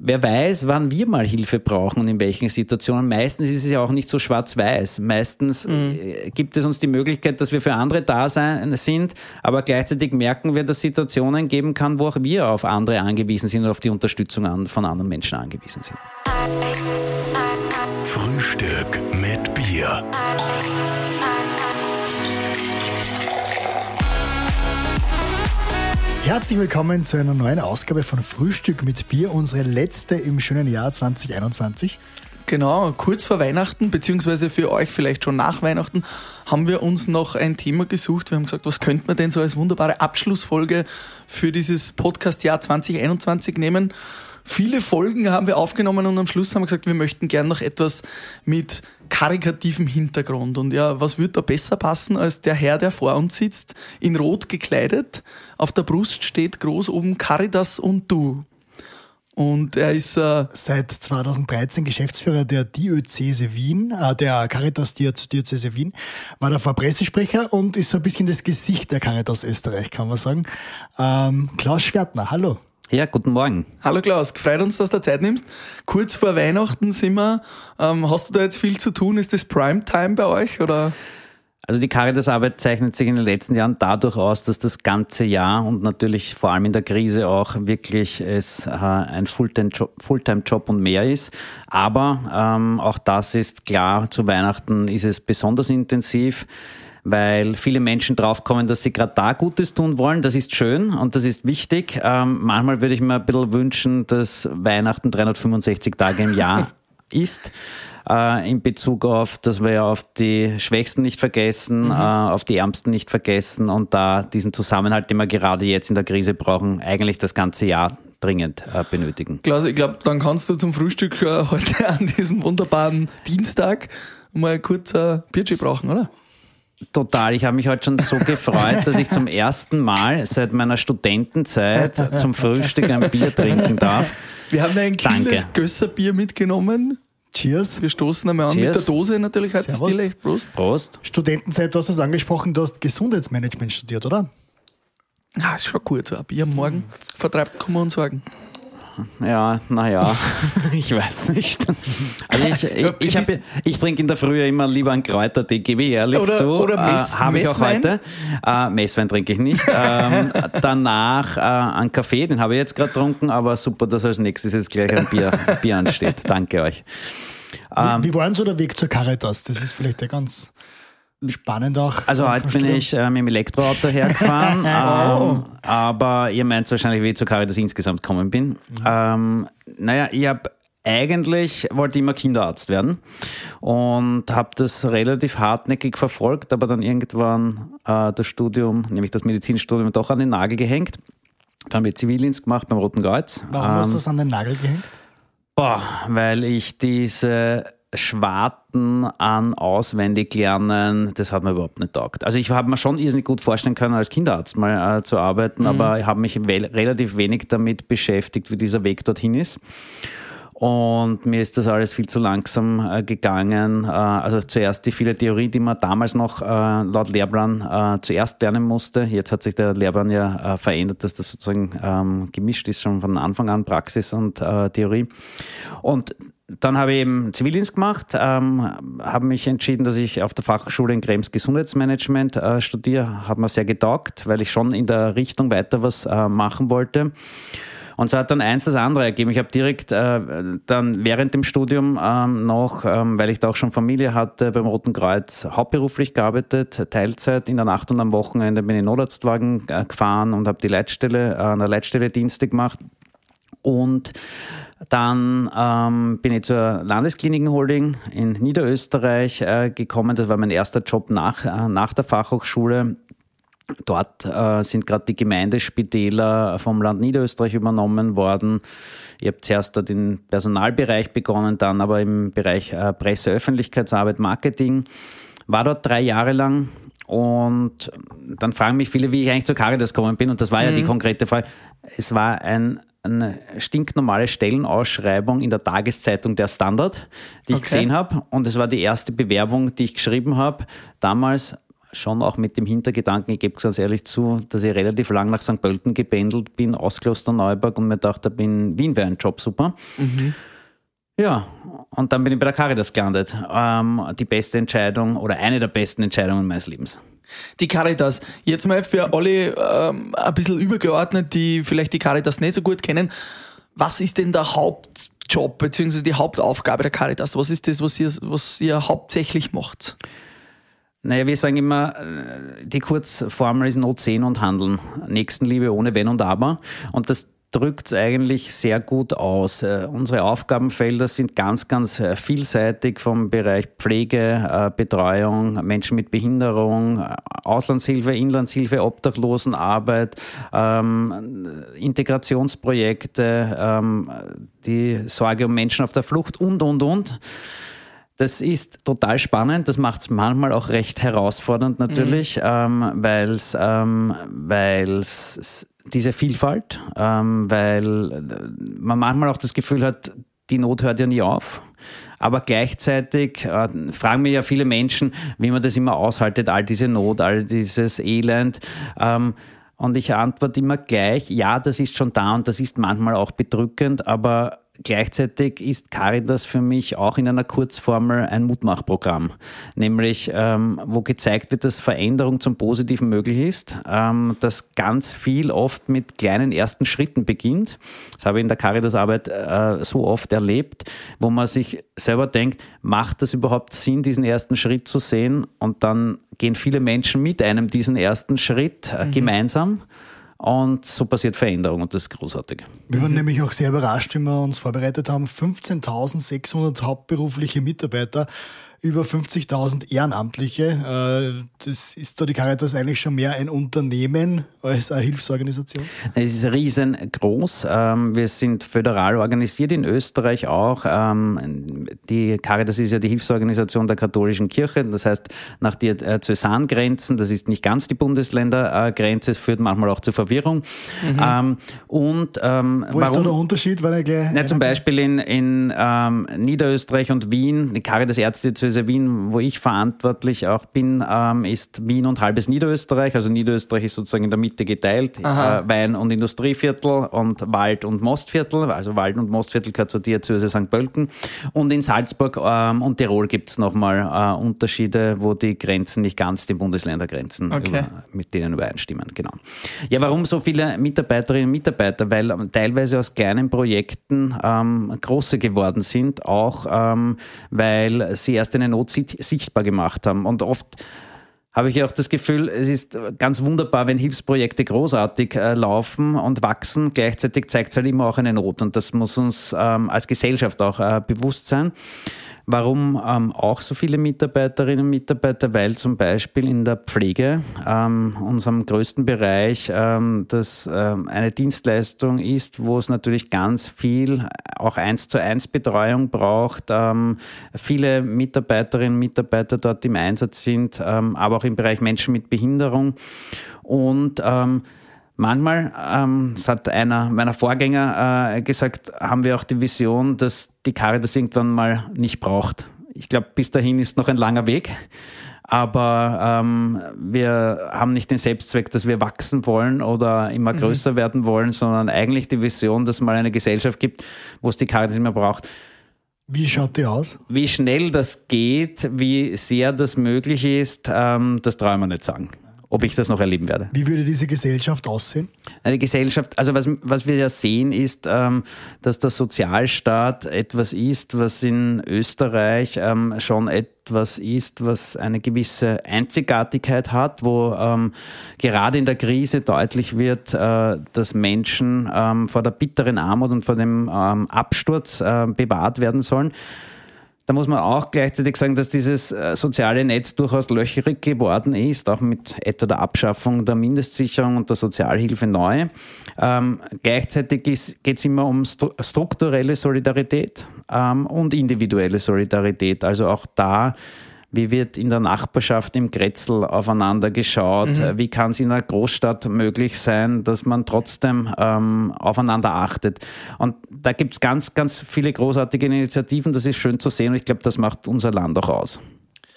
wer weiß, wann wir mal Hilfe brauchen und in welchen Situationen. Meistens ist es ja auch nicht so schwarz-weiß. Meistens mhm. gibt es uns die Möglichkeit, dass wir für andere da sein, sind, aber gleichzeitig merken wir, dass es Situationen geben kann, wo auch wir auf andere angewiesen sind und auf die Unterstützung an, von anderen Menschen angewiesen sind. Frühstück mit Bier. Herzlich willkommen zu einer neuen Ausgabe von Frühstück mit Bier, unsere letzte im schönen Jahr 2021. Genau, kurz vor Weihnachten, beziehungsweise für euch vielleicht schon nach Weihnachten, haben wir uns noch ein Thema gesucht. Wir haben gesagt, was könnte man denn so als wunderbare Abschlussfolge für dieses Podcast-Jahr 2021 nehmen? Viele Folgen haben wir aufgenommen und am Schluss haben wir gesagt, wir möchten gern noch etwas mit karikativem Hintergrund. Und ja, was würde da besser passen als der Herr, der vor uns sitzt, in Rot gekleidet. Auf der Brust steht groß oben Caritas und du. Und er ist äh, seit 2013 Geschäftsführer der Diözese Wien, äh, der Caritas Diözese Wien, war davor Pressesprecher und ist so ein bisschen das Gesicht der Caritas Österreich, kann man sagen. Ähm, Klaus Schwertner, hallo. Ja, guten Morgen. Hallo Klaus, gefreut uns, dass du Zeit nimmst. Kurz vor Weihnachten sind wir. Ähm, hast du da jetzt viel zu tun? Ist das Primetime bei euch oder? Also die Caritas-Arbeit zeichnet sich in den letzten Jahren dadurch aus, dass das ganze Jahr und natürlich vor allem in der Krise auch wirklich es äh, ein Fulltime-Job Fulltime und mehr ist. Aber ähm, auch das ist klar, zu Weihnachten ist es besonders intensiv weil viele Menschen draufkommen, dass sie gerade da Gutes tun wollen. Das ist schön und das ist wichtig. Ähm, manchmal würde ich mir ein bisschen wünschen, dass Weihnachten 365 Tage im Jahr ist. Äh, in Bezug auf, dass wir auf die Schwächsten nicht vergessen, mhm. äh, auf die Ärmsten nicht vergessen und da diesen Zusammenhalt, den wir gerade jetzt in der Krise brauchen, eigentlich das ganze Jahr dringend äh, benötigen. Klaus, ich glaube, dann kannst du zum Frühstück äh, heute an diesem wunderbaren Dienstag mal kurz ein Bierchen brauchen, oder? Total. Ich habe mich heute schon so gefreut, dass ich zum ersten Mal seit meiner Studentenzeit zum Frühstück ein Bier trinken darf. Wir haben ein kleines Gösserbier mitgenommen. Cheers. Wir stoßen einmal an Cheers. mit der Dose natürlich heute Servus. Stille. Prost. Prost. Studentenzeit, du hast es angesprochen, du hast Gesundheitsmanagement studiert, oder? Ah, ist schon gut, so ein Bier am Morgen vertreibt, kann man sagen. Ja, naja, ich weiß nicht. Also ich, ich, ich, hab, ich trinke in der Früh immer lieber einen Kräutertee, gebe ich ehrlich oder, zu. Oder Mess, äh, Habe ich auch heute. Äh, Messwein trinke ich nicht. ähm, danach äh, einen Kaffee, den habe ich jetzt gerade getrunken, aber super, dass als nächstes jetzt gleich ein Bier, Bier ansteht. Danke euch. Ähm, wie, wie war denn so der Weg zur Caritas? Das ist vielleicht der ganz spannend auch. Also heute bin ich äh, mit dem Elektroauto hergefahren, oh. ähm, aber ihr meint wahrscheinlich, wie ich zu Caritas insgesamt gekommen bin. Mhm. Ähm, naja, ich habe eigentlich wollte ich immer Kinderarzt werden und habe das relativ hartnäckig verfolgt, aber dann irgendwann äh, das Studium, nämlich das Medizinstudium, doch an den Nagel gehängt. Dann habe ich Zivildienst gemacht beim Roten Kreuz. Warum ähm, hast du das an den Nagel gehängt? Boah, weil ich diese Schwarten an auswendig lernen, das hat mir überhaupt nicht taugt. Also ich habe mir schon irrsinnig gut vorstellen können, als Kinderarzt mal äh, zu arbeiten, mhm. aber ich habe mich relativ wenig damit beschäftigt, wie dieser Weg dorthin ist. Und mir ist das alles viel zu langsam äh, gegangen. Äh, also zuerst die viele Theorie, die man damals noch äh, laut Lehrplan äh, zuerst lernen musste. Jetzt hat sich der Lehrplan ja äh, verändert, dass das sozusagen ähm, gemischt ist, schon von Anfang an Praxis und äh, Theorie. Und dann habe ich eben Zivildienst gemacht, ähm, habe mich entschieden, dass ich auf der Fachschule in Krems Gesundheitsmanagement äh, studiere. Hat mir sehr getaugt, weil ich schon in der Richtung weiter was äh, machen wollte. Und so hat dann eins das andere ergeben. Ich habe direkt äh, dann während dem Studium ähm, noch, ähm, weil ich da auch schon Familie hatte, beim Roten Kreuz hauptberuflich gearbeitet, Teilzeit in der Nacht und am Wochenende bin ich Notarztwagen äh, gefahren und habe die Leitstelle, äh, an der Leitstelle Dienste gemacht. Und dann ähm, bin ich zur Landesklinikenholding in Niederösterreich äh, gekommen. Das war mein erster Job nach, äh, nach der Fachhochschule. Dort äh, sind gerade die Gemeindespitäler vom Land Niederösterreich übernommen worden. Ich habe zuerst dort im Personalbereich begonnen, dann aber im Bereich äh, Presse, Öffentlichkeitsarbeit, Marketing. War dort drei Jahre lang und dann fragen mich viele, wie ich eigentlich zur Caritas gekommen bin. Und das war mhm. ja die mhm. konkrete Frage. Es war ein eine stinknormale Stellenausschreibung in der Tageszeitung Der Standard, die ich okay. gesehen habe. Und es war die erste Bewerbung, die ich geschrieben habe. Damals schon auch mit dem Hintergedanken, ich gebe es ganz ehrlich zu, dass ich relativ lang nach St. Pölten gependelt bin, aus Klosterneuburg und mir dachte, bin, Wien wäre ein Job super. Mhm. Ja, und dann bin ich bei der Caritas gelandet. Ähm, die beste Entscheidung oder eine der besten Entscheidungen meines Lebens. Die Caritas. Jetzt mal für alle ähm, ein bisschen übergeordnet, die vielleicht die Caritas nicht so gut kennen. Was ist denn der Hauptjob bzw. die Hauptaufgabe der Caritas? Was ist das, was ihr, was ihr hauptsächlich macht? Naja, wir sagen immer, äh, die Kurzformel ist Not sehen und handeln. Nächstenliebe ohne Wenn und Aber. Und das drückt es eigentlich sehr gut aus. Äh, unsere Aufgabenfelder sind ganz, ganz äh, vielseitig vom Bereich Pflege, äh, Betreuung, Menschen mit Behinderung, Auslandshilfe, Inlandshilfe, Obdachlosenarbeit, ähm, Integrationsprojekte, ähm, die Sorge um Menschen auf der Flucht und, und, und. Das ist total spannend. Das macht es manchmal auch recht herausfordernd natürlich, mhm. ähm, weil es ähm, diese Vielfalt, ähm, weil äh, man manchmal auch das Gefühl hat, die Not hört ja nie auf. Aber gleichzeitig äh, fragen mir ja viele Menschen, wie man das immer aushaltet, all diese Not, all dieses Elend. Ähm, und ich antworte immer gleich, ja, das ist schon da und das ist manchmal auch bedrückend, aber Gleichzeitig ist Caritas für mich auch in einer Kurzformel ein Mutmachprogramm, nämlich ähm, wo gezeigt wird, dass Veränderung zum Positiven möglich ist, ähm, dass ganz viel oft mit kleinen ersten Schritten beginnt. Das habe ich in der Caritas-Arbeit äh, so oft erlebt, wo man sich selber denkt, macht das überhaupt Sinn, diesen ersten Schritt zu sehen? Und dann gehen viele Menschen mit einem diesen ersten Schritt äh, mhm. gemeinsam. Und so passiert Veränderung und das ist großartig. Wir waren nämlich auch sehr überrascht, wie wir uns vorbereitet haben. 15.600 hauptberufliche Mitarbeiter über 50.000 Ehrenamtliche. Äh, das ist da die Caritas eigentlich schon mehr ein Unternehmen als eine Hilfsorganisation? Es ist riesengroß. Ähm, wir sind föderal organisiert in Österreich auch. Ähm, die Caritas ist ja die Hilfsorganisation der katholischen Kirche. Das heißt, nach Diözesangrenzen, das ist nicht ganz die Bundesländergrenze, es führt manchmal auch zu Verwirrung. Mhm. Ähm, und, Wo warum? ist da der Unterschied? Weil gleich Na, zum Beispiel in, in Niederösterreich und Wien, die Caritas Ärzte beziehungsweise Wien, wo ich verantwortlich auch bin, ähm, ist Wien und halbes Niederösterreich. Also Niederösterreich ist sozusagen in der Mitte geteilt. Äh, Wein- und Industrieviertel und Wald- und Mostviertel. Also Wald- und Mostviertel gehört zur Diözese St. Pölten. Und in Salzburg ähm, und Tirol gibt es nochmal äh, Unterschiede, wo die Grenzen nicht ganz die Bundesländergrenzen okay. über, mit denen übereinstimmen. Genau. Ja, warum so viele Mitarbeiterinnen und Mitarbeiter? Weil ähm, teilweise aus kleinen Projekten ähm, große geworden sind, auch ähm, weil sie erst eine Not sichtbar gemacht haben. Und oft habe ich auch das Gefühl, es ist ganz wunderbar, wenn Hilfsprojekte großartig äh, laufen und wachsen. Gleichzeitig zeigt es halt immer auch eine Not und das muss uns ähm, als Gesellschaft auch äh, bewusst sein. Warum ähm, auch so viele Mitarbeiterinnen und Mitarbeiter? Weil zum Beispiel in der Pflege, ähm, unserem größten Bereich, ähm, das ähm, eine Dienstleistung ist, wo es natürlich ganz viel auch eins zu eins Betreuung braucht. Ähm, viele Mitarbeiterinnen und Mitarbeiter dort im Einsatz sind, ähm, aber auch im Bereich Menschen mit Behinderung. Und ähm, Manchmal, ähm, das hat einer meiner Vorgänger äh, gesagt, haben wir auch die Vision, dass die Caritas irgendwann mal nicht braucht. Ich glaube, bis dahin ist noch ein langer Weg. Aber ähm, wir haben nicht den Selbstzweck, dass wir wachsen wollen oder immer mhm. größer mhm. werden wollen, sondern eigentlich die Vision, dass es mal eine Gesellschaft gibt, wo es die Caritas immer braucht. Wie schaut die aus? Wie schnell das geht, wie sehr das möglich ist, ähm, das trauen wir nicht sagen ob ich das noch erleben werde. Wie würde diese Gesellschaft aussehen? Eine Gesellschaft, also was, was wir ja sehen, ist, ähm, dass der Sozialstaat etwas ist, was in Österreich ähm, schon etwas ist, was eine gewisse Einzigartigkeit hat, wo ähm, gerade in der Krise deutlich wird, äh, dass Menschen ähm, vor der bitteren Armut und vor dem ähm, Absturz äh, bewahrt werden sollen. Da muss man auch gleichzeitig sagen, dass dieses äh, soziale Netz durchaus löcherig geworden ist, auch mit etwa der Abschaffung der Mindestsicherung und der Sozialhilfe neu. Ähm, gleichzeitig geht es immer um strukturelle Solidarität ähm, und individuelle Solidarität. Also auch da wie wird in der Nachbarschaft im Grätzl aufeinander geschaut? Mhm. Wie kann es in einer Großstadt möglich sein, dass man trotzdem ähm, aufeinander achtet? Und da gibt es ganz, ganz viele großartige Initiativen. Das ist schön zu sehen und ich glaube, das macht unser Land auch aus.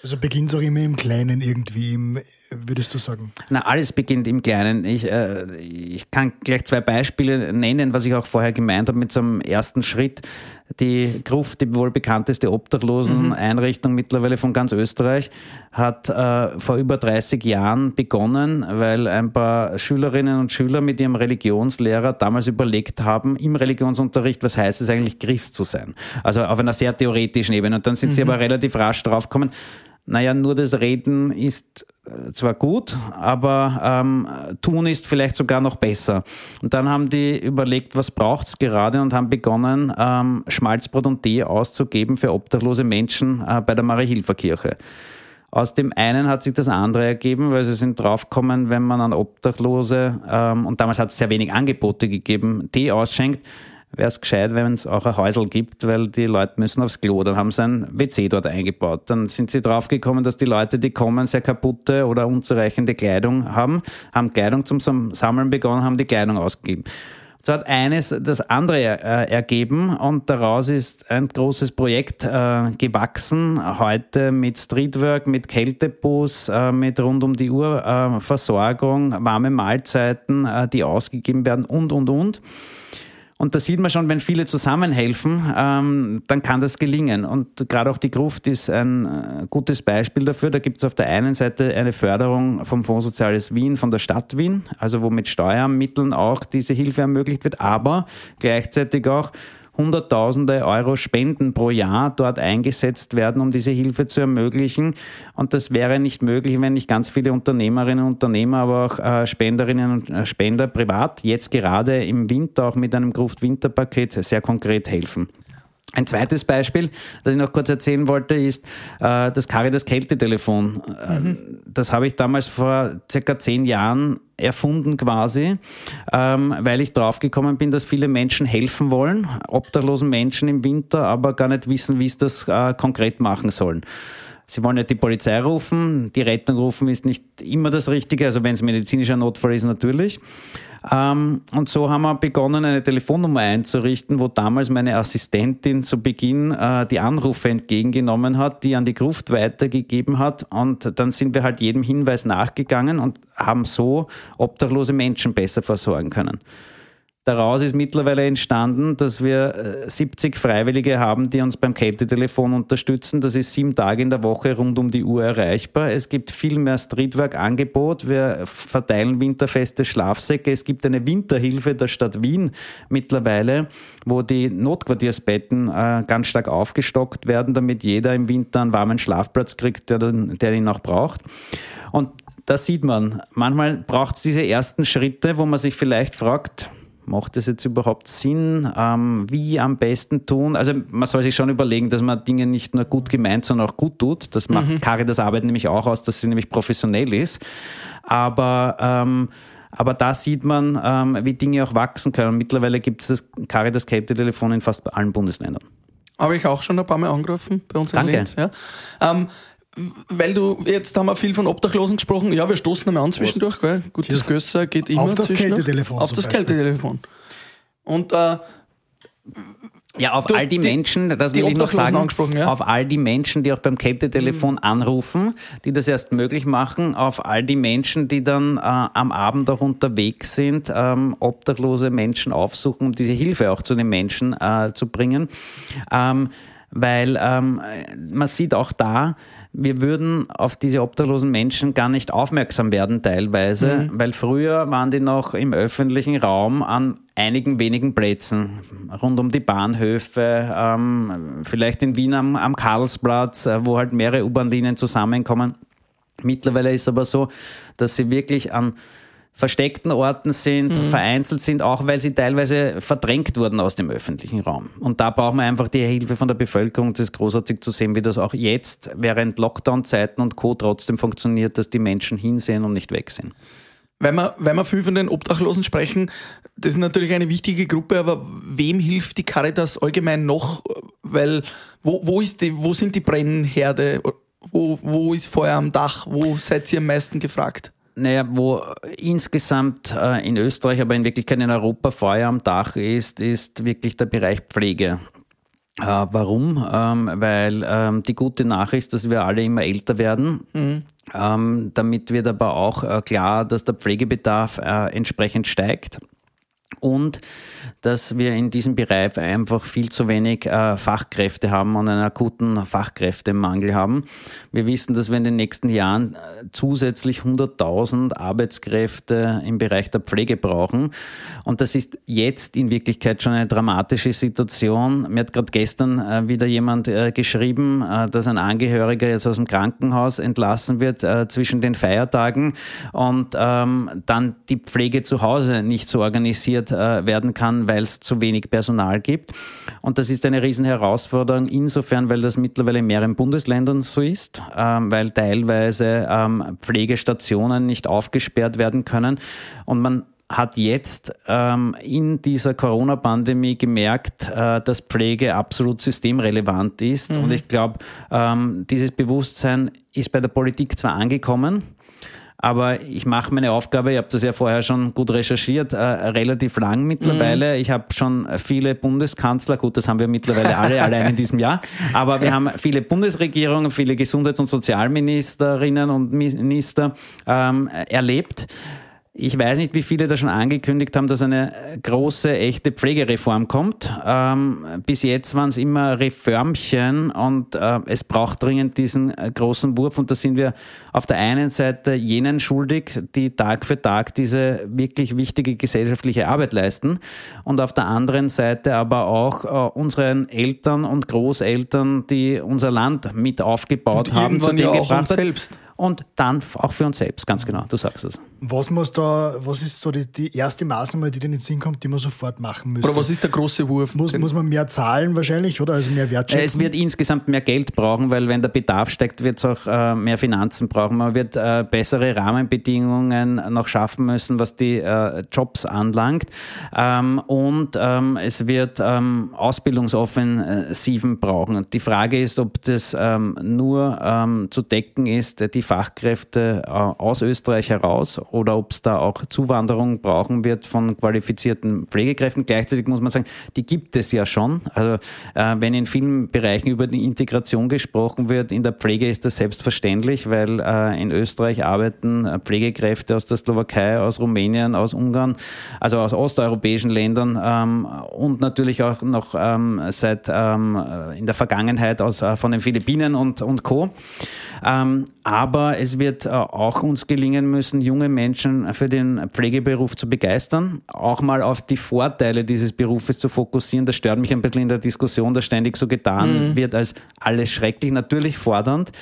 Also beginnt es auch immer im Kleinen irgendwie, im, würdest du sagen? Na, alles beginnt im Kleinen. Ich, äh, ich kann gleich zwei Beispiele nennen, was ich auch vorher gemeint habe mit so einem ersten Schritt. Die Gruft, die wohl bekannteste Obdachloseneinrichtung mhm. mittlerweile von ganz Österreich, hat äh, vor über 30 Jahren begonnen, weil ein paar Schülerinnen und Schüler mit ihrem Religionslehrer damals überlegt haben, im Religionsunterricht, was heißt es eigentlich, Christ zu sein? Also auf einer sehr theoretischen Ebene. Und dann sind mhm. sie aber relativ rasch draufgekommen, naja, nur das Reden ist äh, zwar gut, aber ähm, tun ist vielleicht sogar noch besser. Und dann haben die überlegt, was braucht's gerade und haben begonnen, ähm, Schmalzbrot und Tee auszugeben für obdachlose Menschen äh, bei der Marie-Hilfer-Kirche. Aus dem einen hat sich das andere ergeben, weil sie sind draufgekommen, wenn man an Obdachlose, ähm, und damals hat es sehr wenig Angebote gegeben, Tee ausschenkt, wäre es gescheit, wenn es auch ein Häusl gibt, weil die Leute müssen aufs Klo. Dann haben sie ein WC dort eingebaut. Dann sind sie draufgekommen, dass die Leute, die kommen, sehr kaputte oder unzureichende Kleidung haben, haben Kleidung zum Sammeln begonnen, haben die Kleidung ausgegeben. So hat eines das andere äh, ergeben und daraus ist ein großes Projekt äh, gewachsen. Heute mit Streetwork, mit Kältebus, äh, mit rund um die Uhr äh, Versorgung, warme Mahlzeiten, äh, die ausgegeben werden und, und, und. Und da sieht man schon, wenn viele zusammenhelfen, ähm, dann kann das gelingen. Und gerade auch die Gruft ist ein äh, gutes Beispiel dafür. Da gibt es auf der einen Seite eine Förderung vom Fonds Soziales Wien, von der Stadt Wien, also wo mit Steuermitteln auch diese Hilfe ermöglicht wird, aber gleichzeitig auch Hunderttausende Euro Spenden pro Jahr dort eingesetzt werden, um diese Hilfe zu ermöglichen. Und das wäre nicht möglich, wenn nicht ganz viele Unternehmerinnen und Unternehmer, aber auch äh, Spenderinnen und äh, Spender privat jetzt gerade im Winter auch mit einem Gruft-Winterpaket sehr konkret helfen. Ein zweites Beispiel, das ich noch kurz erzählen wollte, ist äh, das Caritas Kältetelefon. Mhm. Das habe ich damals vor circa zehn Jahren erfunden quasi, ähm, weil ich draufgekommen bin, dass viele Menschen helfen wollen, obdachlosen Menschen im Winter, aber gar nicht wissen, wie sie das äh, konkret machen sollen. Sie wollen nicht die Polizei rufen, die Rettung rufen ist nicht immer das Richtige, also wenn es medizinischer Notfall ist natürlich. Ähm, und so haben wir begonnen, eine Telefonnummer einzurichten, wo damals meine Assistentin zu Beginn äh, die Anrufe entgegengenommen hat, die an die Gruft weitergegeben hat. Und dann sind wir halt jedem Hinweis nachgegangen und haben so obdachlose Menschen besser versorgen können. Daraus ist mittlerweile entstanden, dass wir 70 äh, Freiwillige haben, die uns beim Kältetelefon unterstützen. Das ist sieben Tage in der Woche rund um die Uhr erreichbar. Es gibt viel mehr Streetwork-Angebot. Wir verteilen winterfeste Schlafsäcke. Es gibt eine Winterhilfe der Stadt Wien mittlerweile, wo die Notquartiersbetten äh, ganz stark aufgestockt werden, damit jeder im Winter einen warmen Schlafplatz kriegt, der, ihn auch braucht. Und das sieht man. Manchmal braucht es diese ersten Schritte, wo man sich vielleicht fragt, Macht das jetzt überhaupt Sinn? Ähm, wie am besten tun? Also man soll sich schon überlegen, dass man Dinge nicht nur gut gemeint, sondern auch gut tut. Das macht mhm. Caritas Arbeit nämlich auch aus, dass sie nämlich professionell ist. Aber ähm, aber da sieht man, ähm, wie Dinge auch wachsen können. Mittlerweile gibt es das Caritas Kältetelefon in fast allen Bundesländern. Habe ich auch schon ein paar Mal angerufen bei uns in Danke. Linz. Ja. Ähm, weil du, jetzt haben wir viel von Obdachlosen gesprochen. Ja, wir stoßen einmal an zwischendurch, gell? Gut, das Gösser geht immer Auf das Kältetelefon. Auf das Kältetelefon. Und äh, ja, auf all die, die, Menschen, das will ich noch sagen, ja? auf all die Menschen, die auch beim Kältetelefon mhm. anrufen, die das erst möglich machen, auf all die Menschen, die dann äh, am Abend auch unterwegs sind, ähm, obdachlose Menschen aufsuchen, um diese Hilfe auch zu den Menschen äh, zu bringen. Ähm, weil ähm, man sieht auch da, wir würden auf diese obdachlosen Menschen gar nicht aufmerksam werden teilweise, mhm. weil früher waren die noch im öffentlichen Raum an einigen wenigen Plätzen, rund um die Bahnhöfe, ähm, vielleicht in Wien am, am Karlsplatz, äh, wo halt mehrere U-Bahn-Linien zusammenkommen. Mittlerweile ist aber so, dass sie wirklich an versteckten Orten sind, mhm. vereinzelt sind, auch weil sie teilweise verdrängt wurden aus dem öffentlichen Raum. Und da brauchen wir einfach die Hilfe von der Bevölkerung. Das ist großartig zu sehen, wie das auch jetzt während Lockdown-Zeiten und Co. trotzdem funktioniert, dass die Menschen hinsehen und nicht weg sind. Wenn wir, wenn wir viel von den Obdachlosen sprechen, das ist natürlich eine wichtige Gruppe, aber wem hilft die Caritas allgemein noch? Weil wo, wo, ist die, wo sind die Brennherde? Wo, wo ist Feuer am Dach? Wo seid ihr am meisten gefragt? Naja, wo insgesamt äh, in Österreich, aber in Wirklichkeit in Europa Feuer am Dach ist, ist wirklich der Bereich Pflege. Äh, warum? Ähm, weil ähm, die gute Nachricht ist, dass wir alle immer älter werden. Mhm. Ähm, damit wird aber auch äh, klar, dass der Pflegebedarf äh, entsprechend steigt. Und dass wir in diesem Bereich einfach viel zu wenig äh, Fachkräfte haben und einen akuten Fachkräftemangel haben. Wir wissen, dass wir in den nächsten Jahren äh, zusätzlich 100.000 Arbeitskräfte im Bereich der Pflege brauchen. Und das ist jetzt in Wirklichkeit schon eine dramatische Situation. Mir hat gerade gestern äh, wieder jemand äh, geschrieben, äh, dass ein Angehöriger jetzt aus dem Krankenhaus entlassen wird äh, zwischen den Feiertagen und ähm, dann die Pflege zu Hause nicht so organisiert werden kann, weil es zu wenig Personal gibt. Und das ist eine riesen Herausforderung insofern, weil das mittlerweile in mehreren Bundesländern so ist, ähm, weil teilweise ähm, Pflegestationen nicht aufgesperrt werden können. Und man hat jetzt ähm, in dieser Corona-Pandemie gemerkt, äh, dass Pflege absolut systemrelevant ist. Mhm. Und ich glaube, ähm, dieses Bewusstsein ist bei der Politik zwar angekommen, aber ich mache meine Aufgabe, ich habe das ja vorher schon gut recherchiert, äh, relativ lang mittlerweile. Mhm. Ich habe schon viele Bundeskanzler, gut, das haben wir mittlerweile alle allein in diesem Jahr, aber wir haben viele Bundesregierungen, viele Gesundheits- und Sozialministerinnen und Minister ähm, erlebt. Ich weiß nicht, wie viele da schon angekündigt haben, dass eine große, echte Pflegereform kommt. Ähm, bis jetzt waren es immer Reformchen und äh, es braucht dringend diesen äh, großen Wurf. Und da sind wir auf der einen Seite jenen schuldig, die Tag für Tag diese wirklich wichtige gesellschaftliche Arbeit leisten. Und auf der anderen Seite aber auch äh, unseren Eltern und Großeltern, die unser Land mit aufgebaut und haben, zu dem ja auch gebracht uns selbst und dann auch für uns selbst, ganz genau, du sagst es. Was muss da, was ist so die, die erste Maßnahme, die dir in den Sinn kommt, die man sofort machen müsste? Oder was ist der große Wurf? Muss, muss man mehr zahlen wahrscheinlich oder also mehr wertschätzen? Es wird insgesamt mehr Geld brauchen, weil wenn der Bedarf steigt, wird es auch äh, mehr Finanzen brauchen. Man wird äh, bessere Rahmenbedingungen noch schaffen müssen, was die äh, Jobs anlangt. Ähm, und ähm, es wird ähm, Ausbildungsoffensiven brauchen. Und die Frage ist, ob das ähm, nur ähm, zu decken ist, die Fachkräfte äh, aus Österreich heraus oder ob es da auch Zuwanderung brauchen wird von qualifizierten Pflegekräften. Gleichzeitig muss man sagen, die gibt es ja schon. Also äh, wenn in vielen Bereichen über die Integration gesprochen wird, in der Pflege ist das selbstverständlich, weil äh, in Österreich arbeiten Pflegekräfte aus der Slowakei, aus Rumänien, aus Ungarn, also aus osteuropäischen Ländern ähm, und natürlich auch noch ähm, seit ähm, in der Vergangenheit aus, von den Philippinen und, und Co. aber aber es wird äh, auch uns gelingen müssen, junge Menschen für den Pflegeberuf zu begeistern, auch mal auf die Vorteile dieses Berufes zu fokussieren. Das stört mich ein bisschen in der Diskussion, dass ständig so getan mhm. wird, als alles schrecklich, natürlich fordernd.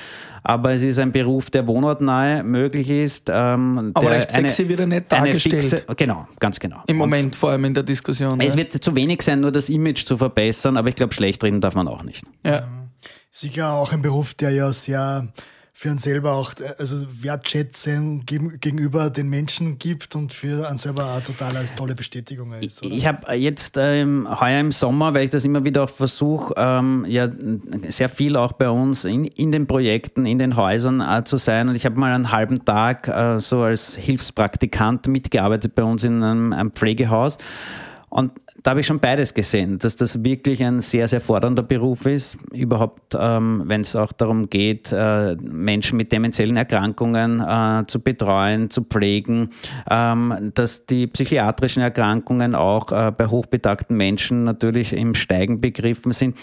Aber es ist ein Beruf, der wohnortnahe möglich ist. Ähm, aber recht sexy wird er nicht dargestellt. Fixe, genau, ganz genau. Im Moment, Und vor allem in der Diskussion. Es ja. wird zu wenig sein, nur das Image zu verbessern, aber ich glaube, schlecht reden darf man auch nicht. Ja. Sicher auch ein Beruf, der ja sehr für uns selber auch also Wertschätzung gegenüber den Menschen gibt und für einen selber eine total als tolle Bestätigung ist. Oder? Ich habe jetzt ähm, heuer im Sommer, weil ich das immer wieder auch versuche, ähm, ja sehr viel auch bei uns in, in den Projekten, in den Häusern äh, zu sein. Und ich habe mal einen halben Tag äh, so als Hilfspraktikant mitgearbeitet bei uns in einem, einem Pflegehaus. Und da habe ich schon beides gesehen, dass das wirklich ein sehr, sehr fordernder Beruf ist. Überhaupt, ähm, wenn es auch darum geht, äh, Menschen mit demenziellen Erkrankungen äh, zu betreuen, zu pflegen, ähm, dass die psychiatrischen Erkrankungen auch äh, bei hochbetagten Menschen natürlich im Steigen begriffen sind.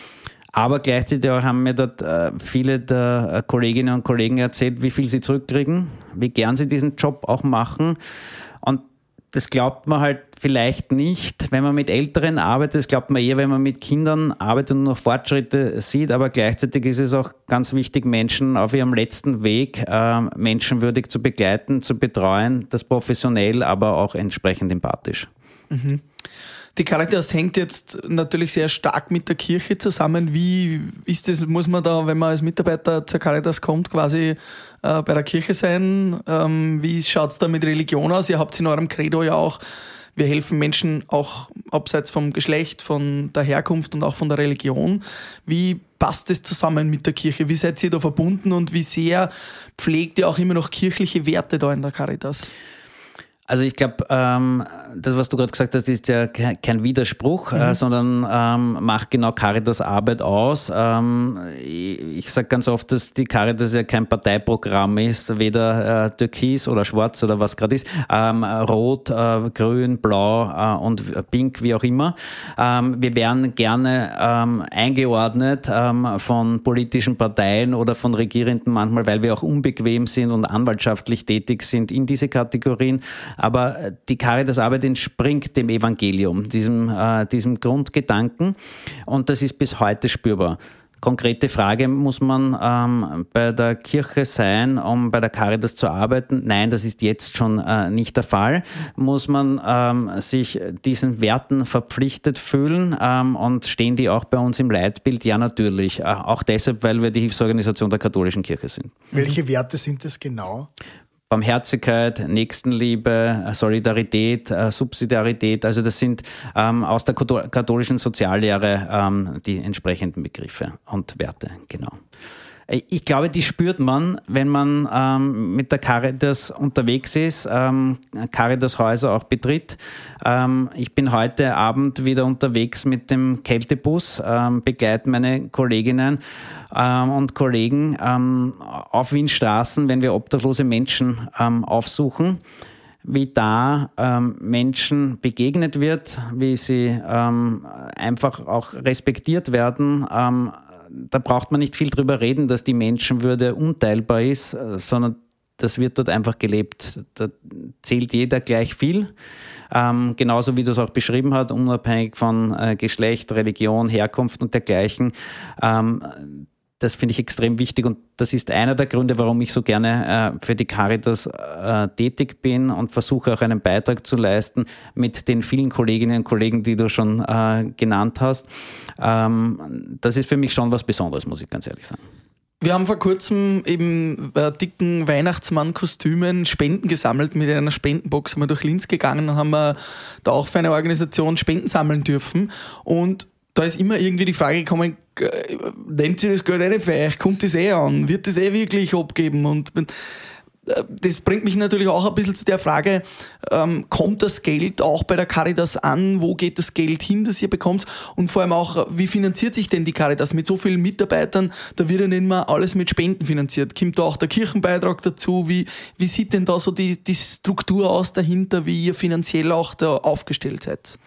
Aber gleichzeitig haben mir dort äh, viele der äh, Kolleginnen und Kollegen erzählt, wie viel sie zurückkriegen, wie gern sie diesen Job auch machen. Und das glaubt man halt vielleicht nicht, wenn man mit Älteren arbeitet. Das glaubt man eher, wenn man mit Kindern arbeitet und noch Fortschritte sieht. Aber gleichzeitig ist es auch ganz wichtig, Menschen auf ihrem letzten Weg äh, menschenwürdig zu begleiten, zu betreuen, das professionell, aber auch entsprechend empathisch. Mhm. Die Caritas hängt jetzt natürlich sehr stark mit der Kirche zusammen. Wie ist das, muss man da, wenn man als Mitarbeiter zur Caritas kommt, quasi äh, bei der Kirche sein? Ähm, wie schaut es da mit Religion aus? Ihr habt in eurem Credo ja auch, wir helfen Menschen auch abseits vom Geschlecht, von der Herkunft und auch von der Religion. Wie passt das zusammen mit der Kirche? Wie seid ihr da verbunden und wie sehr pflegt ihr auch immer noch kirchliche Werte da in der Caritas? Also ich glaube, ähm, das, was du gerade gesagt hast, ist ja kein Widerspruch, äh, mhm. äh, sondern ähm, macht genau Caritas Arbeit aus. Ähm, ich, ich sage ganz oft, dass die Caritas ja kein Parteiprogramm ist, weder äh, türkis oder schwarz oder was gerade ist, ähm, rot, äh, grün, blau äh, und pink, wie auch immer. Ähm, wir werden gerne ähm, eingeordnet von politischen Parteien oder von Regierenden manchmal, weil wir auch unbequem sind und anwaltschaftlich tätig sind in diese Kategorien. Aber die Caritas-Arbeit entspringt dem Evangelium, diesem, äh, diesem Grundgedanken. Und das ist bis heute spürbar. Konkrete Frage, muss man ähm, bei der Kirche sein, um bei der Caritas zu arbeiten? Nein, das ist jetzt schon äh, nicht der Fall. Muss man ähm, sich diesen Werten verpflichtet fühlen ähm, und stehen die auch bei uns im Leitbild? Ja, natürlich. Äh, auch deshalb, weil wir die Hilfsorganisation der katholischen Kirche sind. Welche Werte sind es genau? Barmherzigkeit, Nächstenliebe, Solidarität, äh, Subsidiarität. Also das sind ähm, aus der katholischen Soziallehre ähm, die entsprechenden Begriffe und Werte, genau. Ich glaube, die spürt man, wenn man ähm, mit der Caritas unterwegs ist, ähm, Caritas-Häuser auch betritt. Ähm, ich bin heute Abend wieder unterwegs mit dem Kältebus, ähm, begleite meine Kolleginnen ähm, und Kollegen ähm, auf Wienstraßen, wenn wir obdachlose Menschen ähm, aufsuchen wie da ähm, Menschen begegnet wird, wie sie ähm, einfach auch respektiert werden, ähm, da braucht man nicht viel drüber reden, dass die Menschenwürde unteilbar ist, äh, sondern das wird dort einfach gelebt. Da zählt jeder gleich viel. Ähm, genauso wie du es auch beschrieben hast, unabhängig von äh, Geschlecht, Religion, Herkunft und dergleichen. Ähm, das finde ich extrem wichtig und das ist einer der Gründe, warum ich so gerne äh, für die Caritas äh, tätig bin und versuche auch einen Beitrag zu leisten mit den vielen Kolleginnen und Kollegen, die du schon äh, genannt hast. Ähm, das ist für mich schon was Besonderes, muss ich ganz ehrlich sagen. Wir haben vor kurzem eben äh, dicken Weihnachtsmann-Kostümen Spenden gesammelt. Mit einer Spendenbox sind wir durch Linz gegangen und haben wir da auch für eine Organisation Spenden sammeln dürfen. Und da ist immer irgendwie die Frage gekommen, nehmt ihr das Geld eine für euch, kommt das eh an, wird das eh wirklich abgeben? Und äh, das bringt mich natürlich auch ein bisschen zu der Frage, ähm, kommt das Geld auch bei der Caritas an? Wo geht das Geld hin, das ihr bekommt? Und vor allem auch, wie finanziert sich denn die Caritas? Mit so vielen Mitarbeitern, da wird ja nicht mehr alles mit Spenden finanziert. Kommt da auch der Kirchenbeitrag dazu? Wie, wie sieht denn da so die, die Struktur aus dahinter, wie ihr finanziell auch da aufgestellt seid?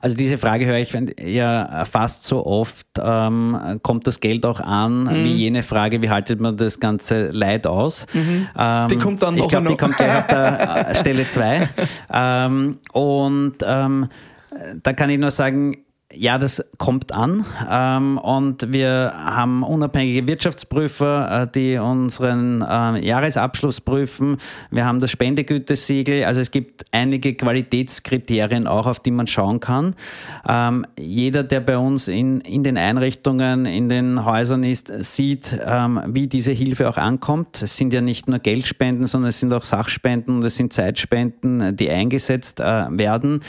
Also diese Frage höre ich ja fast so oft. Ähm, kommt das Geld auch an? Mhm. Wie jene Frage, wie haltet man das ganze Leid aus? Mhm. Ähm, kommt dann noch. Ich glaube, die kommt auf der äh, Stelle zwei. ähm, und ähm, da kann ich nur sagen, ja, das kommt an ähm, und wir haben unabhängige Wirtschaftsprüfer, äh, die unseren äh, Jahresabschluss prüfen. Wir haben das Spendegütesiegel. Also es gibt einige Qualitätskriterien auch, auf die man schauen kann. Ähm, jeder, der bei uns in, in den Einrichtungen, in den Häusern ist, sieht, ähm, wie diese Hilfe auch ankommt. Es sind ja nicht nur Geldspenden, sondern es sind auch Sachspenden und es sind Zeitspenden, die eingesetzt äh, werden.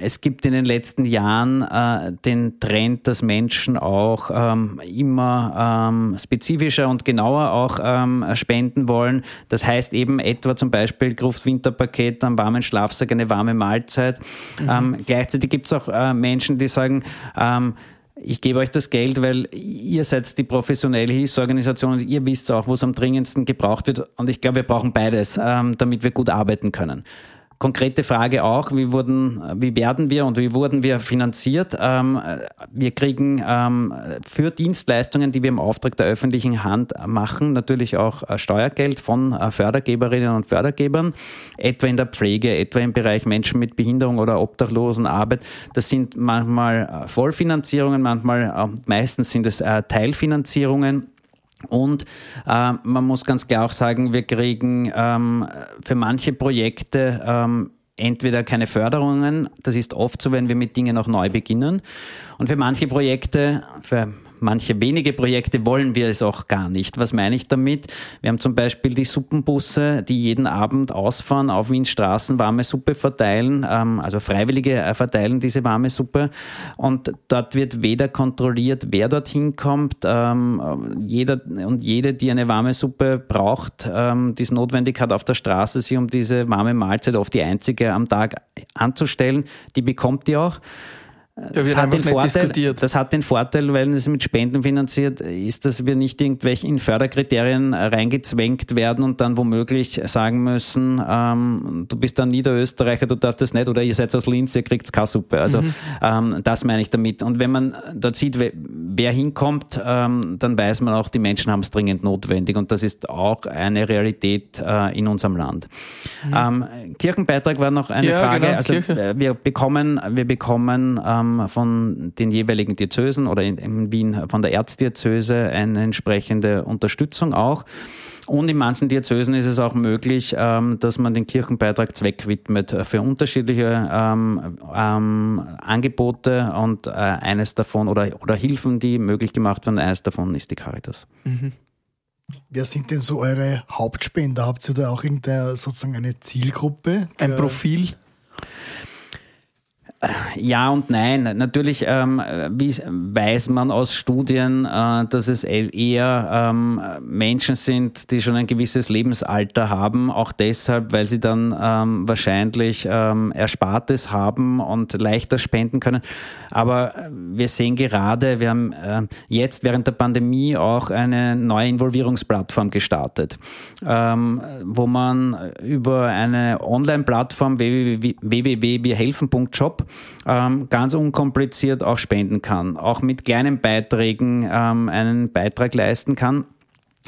Es gibt in den letzten Jahren Jahren äh, den Trend, dass Menschen auch ähm, immer ähm, spezifischer und genauer auch ähm, spenden wollen. Das heißt eben etwa zum Beispiel Gruft-Winterpaket, einen warmen Schlafsack, eine warme Mahlzeit. Mhm. Ähm, gleichzeitig gibt es auch äh, Menschen, die sagen, ähm, ich gebe euch das Geld, weil ihr seid die professionelle Hilfsorganisation und ihr wisst auch, wo es am dringendsten gebraucht wird. Und ich glaube, wir brauchen beides, damit wir gut arbeiten können. Konkrete Frage auch, wie, wurden, wie werden wir und wie wurden wir finanziert? Ähm, wir kriegen ähm, für Dienstleistungen, die wir im Auftrag der öffentlichen Hand machen, natürlich auch äh, Steuergeld von äh, Fördergeberinnen und Fördergebern, etwa in der Pflege, etwa im Bereich Menschen mit Behinderung oder Obdachlosenarbeit. Das sind manchmal äh, Vollfinanzierungen, manchmal, meistens sind es Teilfinanzierungen. Und äh, man muss ganz klar auch sagen, wir kriegen ähm, für manche Projekte ähm, entweder keine Förderungen, das ist oft so, wenn wir mit Dingen auch neu beginnen. Und für manche Projekte, für manche wenige Projekte wollen wir es auch gar nicht. Was meine ich damit? Wir haben zum Beispiel die Suppenbusse, die jeden Abend ausfahren, auf Wiens Straßen warme Suppe verteilen, ähm, also Freiwillige äh, verteilen diese warme Suppe. Und dort wird weder kontrolliert, wer dorthin kommt. Ähm, jeder und jede, die eine warme Suppe braucht, ähm, die es notwendig hat, auf der Straße sich um diese warme Mahlzeit, oft die einzige am Tag anzustellen, die bekommt die auch. Da wird das, hat den Vorteil, diskutiert. das hat den Vorteil, weil es mit Spenden finanziert ist, dass wir nicht irgendwelche in Förderkriterien reingezwängt werden und dann womöglich sagen müssen, ähm, du bist ein Niederösterreicher, du darfst das nicht oder ihr seid aus Linz, ihr kriegt keine Suppe. Also mhm. ähm, das meine ich damit. Und wenn man dort sieht, wer hinkommt, ähm, dann weiß man auch, die Menschen haben es dringend notwendig und das ist auch eine Realität äh, in unserem Land. Mhm. Ähm, Kirchenbeitrag war noch eine ja, Frage. Genau, also Kirche. wir bekommen, wir bekommen ähm, von den jeweiligen Diözesen oder in, in Wien von der Erzdiözese eine entsprechende Unterstützung auch. Und in manchen Diözesen ist es auch möglich, ähm, dass man den Kirchenbeitrag zweckwidmet für unterschiedliche ähm, ähm, Angebote und äh, eines davon oder, oder Hilfen, die möglich gemacht werden. Eines davon ist die Caritas. Mhm. Wer sind denn so eure Hauptspender? Habt ihr da auch irgendeine sozusagen eine Zielgruppe? Ein Profil? Ja und nein. Natürlich ähm, wie, weiß man aus Studien, äh, dass es eher ähm, Menschen sind, die schon ein gewisses Lebensalter haben, auch deshalb, weil sie dann ähm, wahrscheinlich ähm, Erspartes haben und leichter spenden können. Aber wir sehen gerade, wir haben äh, jetzt während der Pandemie auch eine neue Involvierungsplattform gestartet, ähm, wo man über eine Online-Plattform www.wirhelfen.job ähm, ganz unkompliziert auch spenden kann, auch mit kleinen Beiträgen ähm, einen Beitrag leisten kann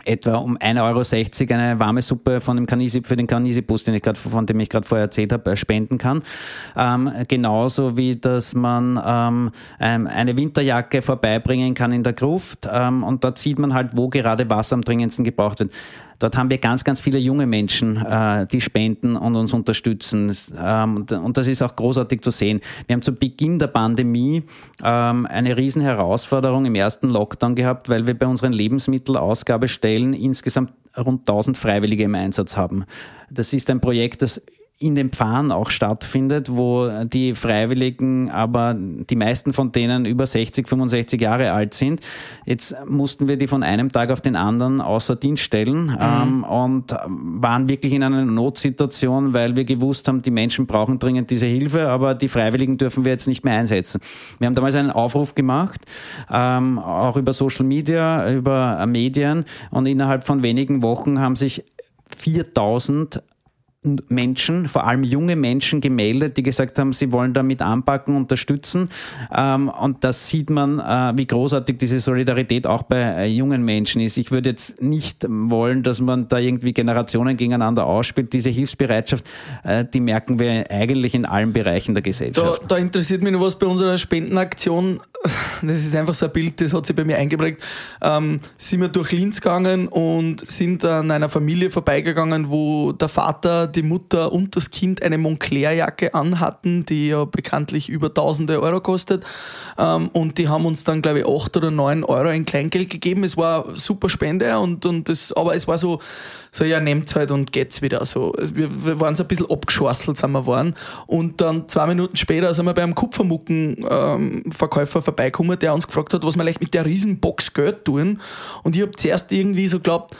etwa um 1,60 Euro eine warme Suppe von dem Kanisi, für den Kanisibus, den ich grad, von dem ich gerade vorher erzählt habe, spenden kann. Ähm, genauso wie, dass man ähm, eine Winterjacke vorbeibringen kann in der Gruft ähm, und dort sieht man halt, wo gerade was am dringendsten gebraucht wird. Dort haben wir ganz, ganz viele junge Menschen, äh, die spenden und uns unterstützen. Ähm, und das ist auch großartig zu sehen. Wir haben zu Beginn der Pandemie ähm, eine riesen Herausforderung im ersten Lockdown gehabt, weil wir bei unseren Lebensmittelausgabestellen insgesamt rund 1000 Freiwillige im Einsatz haben. Das ist ein Projekt, das in den Pfarren auch stattfindet, wo die Freiwilligen, aber die meisten von denen über 60, 65 Jahre alt sind. Jetzt mussten wir die von einem Tag auf den anderen außer Dienst stellen mhm. ähm, und waren wirklich in einer Notsituation, weil wir gewusst haben, die Menschen brauchen dringend diese Hilfe, aber die Freiwilligen dürfen wir jetzt nicht mehr einsetzen. Wir haben damals einen Aufruf gemacht, ähm, auch über Social Media, über Medien und innerhalb von wenigen Wochen haben sich 4000 Menschen, vor allem junge Menschen gemeldet, die gesagt haben, sie wollen damit anpacken, unterstützen. Ähm, und das sieht man, äh, wie großartig diese Solidarität auch bei äh, jungen Menschen ist. Ich würde jetzt nicht wollen, dass man da irgendwie Generationen gegeneinander ausspielt. Diese Hilfsbereitschaft, äh, die merken wir eigentlich in allen Bereichen der Gesellschaft. Da, da interessiert mich noch was bei unserer Spendenaktion. Das ist einfach so ein Bild, das hat sich bei mir eingeprägt. Ähm, sind wir durch Linz gegangen und sind an einer Familie vorbeigegangen, wo der Vater die Mutter und das Kind eine Moncler-Jacke anhatten, die ja bekanntlich über tausende Euro kostet. Ähm, und die haben uns dann, glaube ich, acht oder neun Euro in Kleingeld gegeben. Es war super Spende und, und das, aber es war so, so ja, nehmt's halt und geht's wieder. So, wir, wir waren so ein bisschen abgeschwasselt, sind wir waren. Und dann zwei Minuten später sind wir beim Kupfermuckenverkäufer ähm, vorbeigekommen, der uns gefragt hat, was wir leicht mit der Riesenbox Geld tun. Und ich habe zuerst irgendwie so glaubt,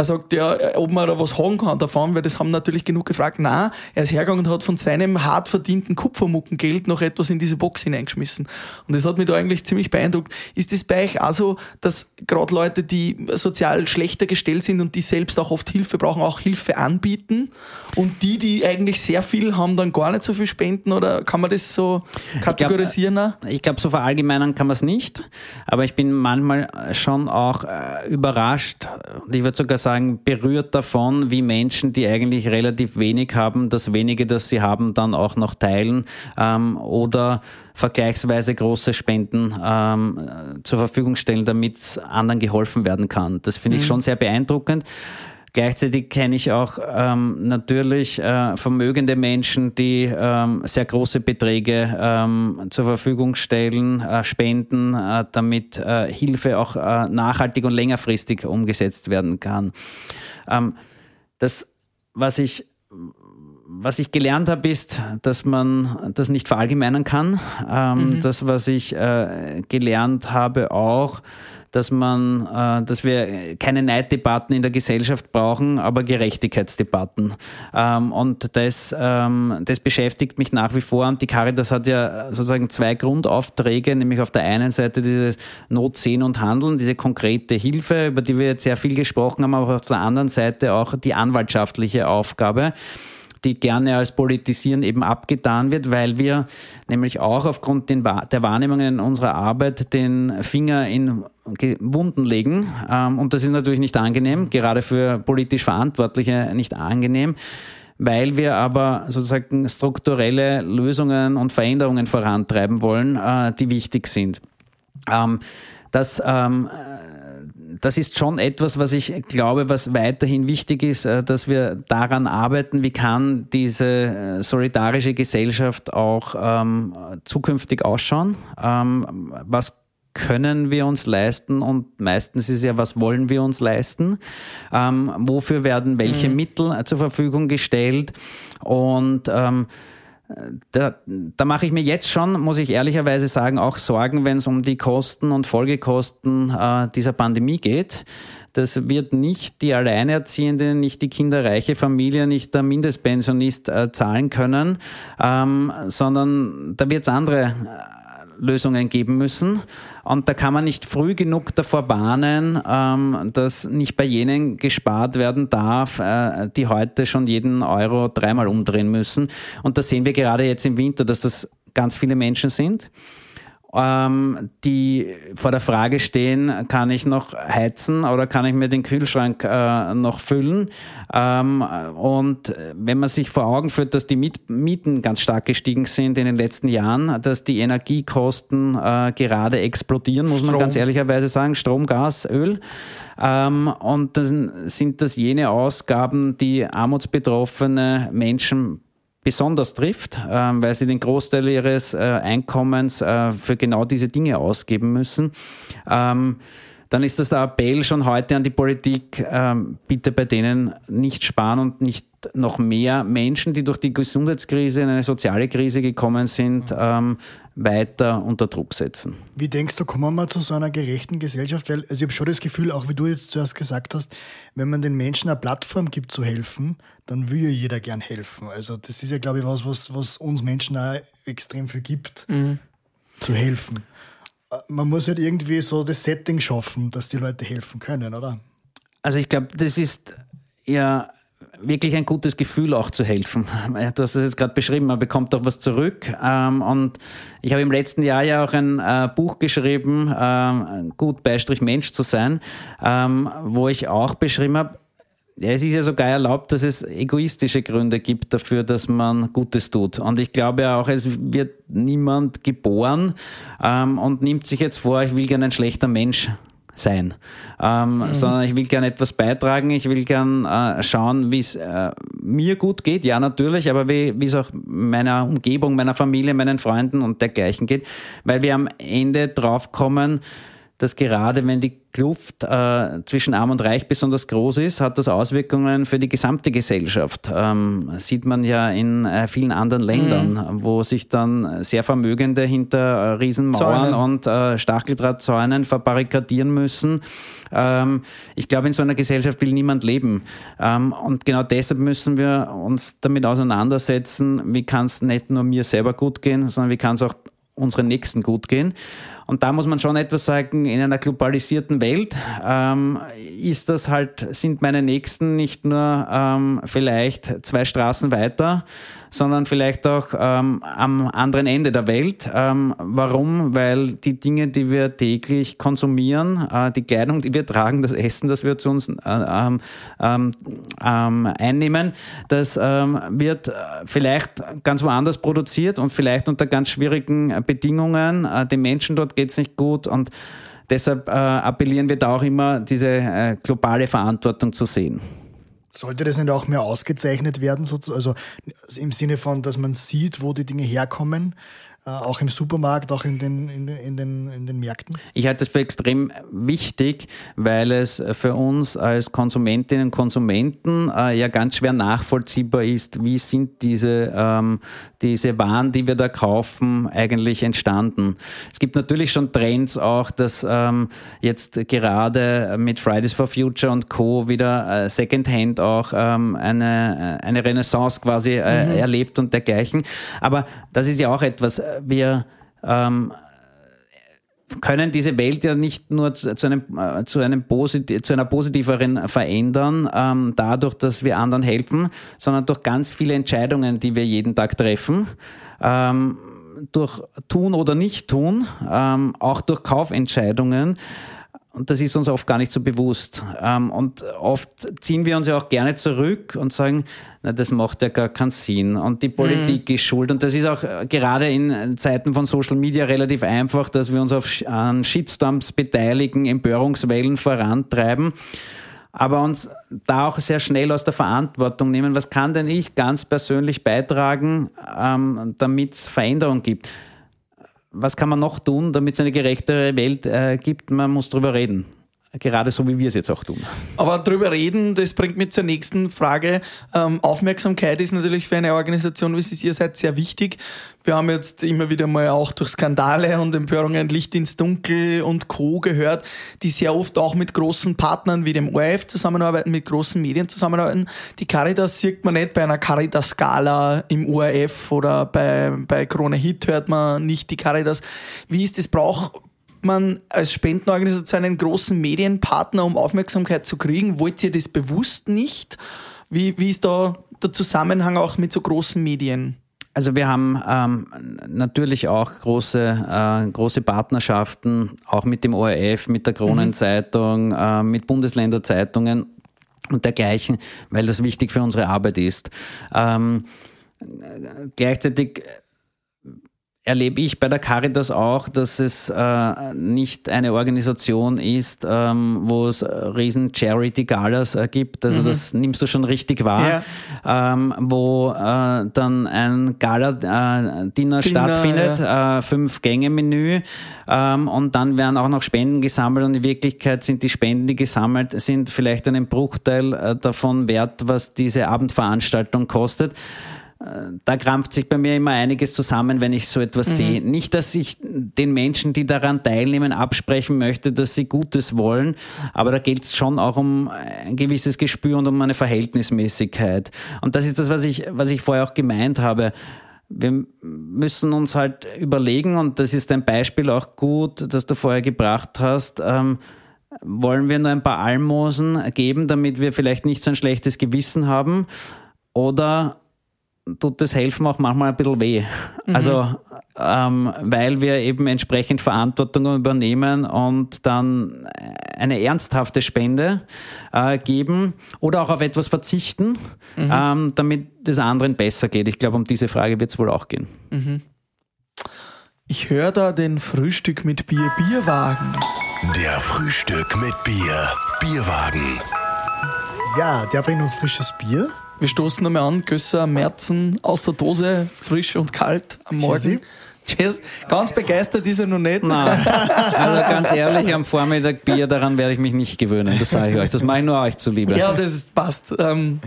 er sagt ja, ob man da was haben kann davon, weil das haben natürlich genug gefragt. Nein, er ist hergegangen und hat von seinem hart verdienten Kupfermuckengeld noch etwas in diese Box hineingeschmissen. Und das hat mich da eigentlich ziemlich beeindruckt. Ist das bei euch auch so, dass gerade Leute, die sozial schlechter gestellt sind und die selbst auch oft Hilfe brauchen, auch Hilfe anbieten? Und die, die eigentlich sehr viel haben, dann gar nicht so viel spenden? Oder kann man das so kategorisieren? Ich glaube, glaub, so verallgemeinern kann man es nicht. Aber ich bin manchmal schon auch äh, überrascht. Ich würde sogar sagen, sagen, berührt davon, wie Menschen, die eigentlich relativ wenig haben, das wenige, das sie haben, dann auch noch teilen ähm, oder vergleichsweise große Spenden ähm, zur Verfügung stellen, damit anderen geholfen werden kann. Das finde ich mhm. schon sehr beeindruckend. Gleichzeitig kenne ich auch ähm, natürlich äh, vermögende Menschen, die ähm, sehr große Beträge ähm, zur Verfügung stellen, äh, spenden, äh, damit äh, Hilfe auch äh, nachhaltig und längerfristig umgesetzt werden kann. Ähm, das, was ich was ich gelernt habe, ist, dass man das nicht verallgemeinern kann. Ähm, mhm. Das, was ich äh, gelernt habe auch, dass man, äh, dass wir keine Neiddebatten in der Gesellschaft brauchen, aber Gerechtigkeitsdebatten. Ähm, und das, ähm, das beschäftigt mich nach wie vor. Und die Caritas hat ja sozusagen zwei Grundaufträge, nämlich auf der einen Seite dieses Not sehen und handeln, diese konkrete Hilfe, über die wir jetzt sehr viel gesprochen haben, aber auf der anderen Seite auch die anwaltschaftliche Aufgabe die gerne als Politisieren eben abgetan wird, weil wir nämlich auch aufgrund der Wahrnehmungen unserer Arbeit den Finger in Wunden legen. Ähm, und das ist natürlich nicht angenehm, gerade für politisch Verantwortliche nicht angenehm weil wir aber sozusagen strukturelle Lösungen und Veränderungen vorantreiben wollen, äh, die wichtig sind. Ähm, das ähm, das ist schon etwas, was ich glaube, was weiterhin wichtig ist, äh, dass wir daran arbeiten, wie kann diese äh, solidarische Gesellschaft auch ähm, zukünftig ausschauen. Ähm, was können wir uns leisten und meistens ist ja, was wollen wir uns leisten? Ähm, wofür werden welche mhm. Mittel zur Verfügung gestellt? Und ähm, da, da mache ich mir jetzt schon, muss ich ehrlicherweise sagen, auch Sorgen, wenn es um die Kosten und Folgekosten äh, dieser Pandemie geht. Das wird nicht die Alleinerziehende, nicht die kinderreiche Familie, nicht der Mindestpensionist äh, zahlen können, ähm, sondern da wird es andere Lösungen geben müssen. Und da kann man nicht früh genug davor warnen, ähm, dass nicht bei jenen gespart werden darf, äh, die heute schon jeden Euro dreimal umdrehen müssen. Und da sehen wir gerade jetzt im Winter, dass das ganz viele Menschen sind ähm, die vor der Frage stehen, kann ich noch heizen oder kann ich mir den Kühlschrank äh, noch füllen? Ähm, und wenn man sich vor Augen führt, dass die Mieten ganz stark gestiegen sind in den letzten Jahren, dass die Energiekosten äh, gerade explodieren, muss Strom. man ganz ehrlicherweise sagen, Strom, Gas, Öl. Ähm, und dann sind das jene Ausgaben, die armutsbetroffene Menschen besonders trifft, ähm, weil sie den Großteil ihres äh, Einkommens äh, für genau diese Dinge ausgeben müssen. Ähm, dann ist das der Appell schon heute an die Politik, ähm, bitte bei denen nicht sparen und nicht noch mehr Menschen, die durch die Gesundheitskrise in eine soziale Krise gekommen sind, ähm, weiter unter Druck setzen. Wie denkst du, kommen wir zu so einer gerechten Gesellschaft? Weil, also ich habe schon das Gefühl, auch wie du jetzt zuerst gesagt hast, wenn man den Menschen eine Plattform gibt zu helfen, dann will ja jeder gern helfen. Also das ist ja, glaube ich, was, was, was uns Menschen auch extrem viel gibt, mhm. zu helfen. Man muss halt irgendwie so das Setting schaffen, dass die Leute helfen können, oder? Also ich glaube, das ist ja wirklich ein gutes Gefühl auch zu helfen. Du hast es jetzt gerade beschrieben, man bekommt auch was zurück. Ähm, und ich habe im letzten Jahr ja auch ein äh, Buch geschrieben, ähm, Gut Beistrich Mensch zu sein, ähm, wo ich auch beschrieben habe, ja, es ist ja sogar erlaubt, dass es egoistische Gründe gibt dafür, dass man Gutes tut. Und ich glaube auch, es wird niemand geboren ähm, und nimmt sich jetzt vor, ich will gerne ein schlechter Mensch sein, ähm, mhm. sondern ich will gerne etwas beitragen, ich will gerne äh, schauen, wie es äh, mir gut geht, ja natürlich, aber wie es auch meiner Umgebung, meiner Familie, meinen Freunden und dergleichen geht, weil wir am Ende drauf kommen, dass gerade wenn die Kluft äh, zwischen Arm und Reich besonders groß ist, hat das Auswirkungen für die gesamte Gesellschaft. Ähm, sieht man ja in äh, vielen anderen Ländern, mhm. wo sich dann sehr Vermögende hinter äh, Riesenmauern Zäunen. und äh, Stacheldrahtzäunen verbarrikadieren müssen. Ähm, ich glaube, in so einer Gesellschaft will niemand leben. Ähm, und genau deshalb müssen wir uns damit auseinandersetzen, wie kann es nicht nur mir selber gut gehen, sondern wie kann es auch unseren Nächsten gut gehen. Und da muss man schon etwas sagen, in einer globalisierten Welt ähm, ist das halt, sind meine Nächsten nicht nur ähm, vielleicht zwei Straßen weiter, sondern vielleicht auch ähm, am anderen Ende der Welt. Ähm, warum? Weil die Dinge, die wir täglich konsumieren, äh, die Kleidung, die wir tragen, das Essen, das wir zu uns äh, ähm, ähm, einnehmen, das wird vielleicht ganz woanders produziert und vielleicht unter ganz schwierigen Bedingungen. Äh, den Menschen dort geht es nicht gut und deshalb äh, appellieren wir da auch immer, diese äh, globale Verantwortung zu sehen. Sollte das nicht auch mehr ausgezeichnet werden, also im Sinne von, dass man sieht, wo die Dinge herkommen? Äh, auch im Supermarkt, auch in den, in, in, den, in den Märkten? Ich halte das für extrem wichtig, weil es für uns als Konsumentinnen und Konsumenten äh, ja ganz schwer nachvollziehbar ist, wie sind diese, ähm, diese Waren, die wir da kaufen, eigentlich entstanden. Es gibt natürlich schon Trends auch, dass ähm, jetzt gerade mit Fridays for Future und Co. wieder äh, Secondhand auch ähm, eine, eine Renaissance quasi äh, mhm. erlebt und dergleichen. Aber das ist ja auch etwas, wir ähm, können diese Welt ja nicht nur zu, einem, äh, zu, einem posit zu einer positiveren verändern, ähm, dadurch, dass wir anderen helfen, sondern durch ganz viele Entscheidungen, die wir jeden Tag treffen. Ähm, durch tun oder nicht tun, ähm, auch durch Kaufentscheidungen. Und das ist uns oft gar nicht so bewusst. Ähm, und oft ziehen wir uns ja auch gerne zurück und sagen, na, das macht ja gar keinen Sinn. Und die Politik mhm. ist schuld. Und das ist auch äh, gerade in Zeiten von Social Media relativ einfach, dass wir uns auf, an Shitstorms beteiligen, Empörungswellen vorantreiben aber uns da auch sehr schnell aus der Verantwortung nehmen. Was kann denn ich ganz persönlich beitragen, ähm, damit es Veränderung gibt? Was kann man noch tun, damit es eine gerechtere Welt äh, gibt? Man muss darüber reden. Gerade so, wie wir es jetzt auch tun. Aber drüber reden, das bringt mich zur nächsten Frage. Ähm, Aufmerksamkeit ist natürlich für eine Organisation, wie es ihr seid, sehr wichtig. Wir haben jetzt immer wieder mal auch durch Skandale und Empörungen Licht ins Dunkel und Co. gehört, die sehr oft auch mit großen Partnern wie dem ORF zusammenarbeiten, mit großen Medien zusammenarbeiten. Die Caritas sieht man nicht bei einer Caritas-Gala im ORF oder bei, bei Krone Hit hört man nicht die Caritas. Wie ist das? Braucht man als Spendenorganisation einen großen Medienpartner, um Aufmerksamkeit zu kriegen? Wollt ihr das bewusst nicht? Wie, wie ist da der Zusammenhang auch mit so großen Medien? Also wir haben ähm, natürlich auch große, äh, große Partnerschaften, auch mit dem ORF, mit der Kronenzeitung, mhm. äh, mit Bundesländerzeitungen und dergleichen, weil das wichtig für unsere Arbeit ist. Ähm, gleichzeitig erlebe ich bei der Caritas auch, dass es äh, nicht eine Organisation ist, ähm, wo es riesen Charity-Galas äh, gibt. Also mhm. das nimmst du schon richtig wahr, ja. ähm, wo äh, dann ein Gala-Dinner stattfindet, ja. äh, fünf Gänge-Menü ähm, und dann werden auch noch Spenden gesammelt und in Wirklichkeit sind die Spenden, die gesammelt sind, vielleicht einen Bruchteil äh, davon wert, was diese Abendveranstaltung kostet da krampft sich bei mir immer einiges zusammen, wenn ich so etwas mhm. sehe. Nicht, dass ich den Menschen, die daran teilnehmen, absprechen möchte, dass sie Gutes wollen, aber da geht es schon auch um ein gewisses Gespür und um eine Verhältnismäßigkeit. Und das ist das, was ich, was ich vorher auch gemeint habe. Wir müssen uns halt überlegen, und das ist ein Beispiel auch gut, das du vorher gebracht hast, ähm, wollen wir nur ein paar Almosen geben, damit wir vielleicht nicht so ein schlechtes Gewissen haben? Oder tut das Helfen auch manchmal ein bisschen weh. Mhm. Also, ähm, weil wir eben entsprechend Verantwortung übernehmen und dann eine ernsthafte Spende äh, geben oder auch auf etwas verzichten, mhm. ähm, damit es anderen besser geht. Ich glaube, um diese Frage wird es wohl auch gehen. Mhm. Ich höre da den Frühstück mit Bier Bierwagen. Der Frühstück mit Bier Bierwagen. Ja, der bringt uns frisches Bier. Wir stoßen nochmal an, Gösser Merzen aus der Dose, frisch und kalt am Morgen. Cheers. Ganz begeistert ist er noch nicht. Nein. Also ganz ehrlich, am Vormittag Bier, daran werde ich mich nicht gewöhnen. Das sage ich euch. Das mache ich nur euch zuliebe. Ja, das ist, passt. Ähm,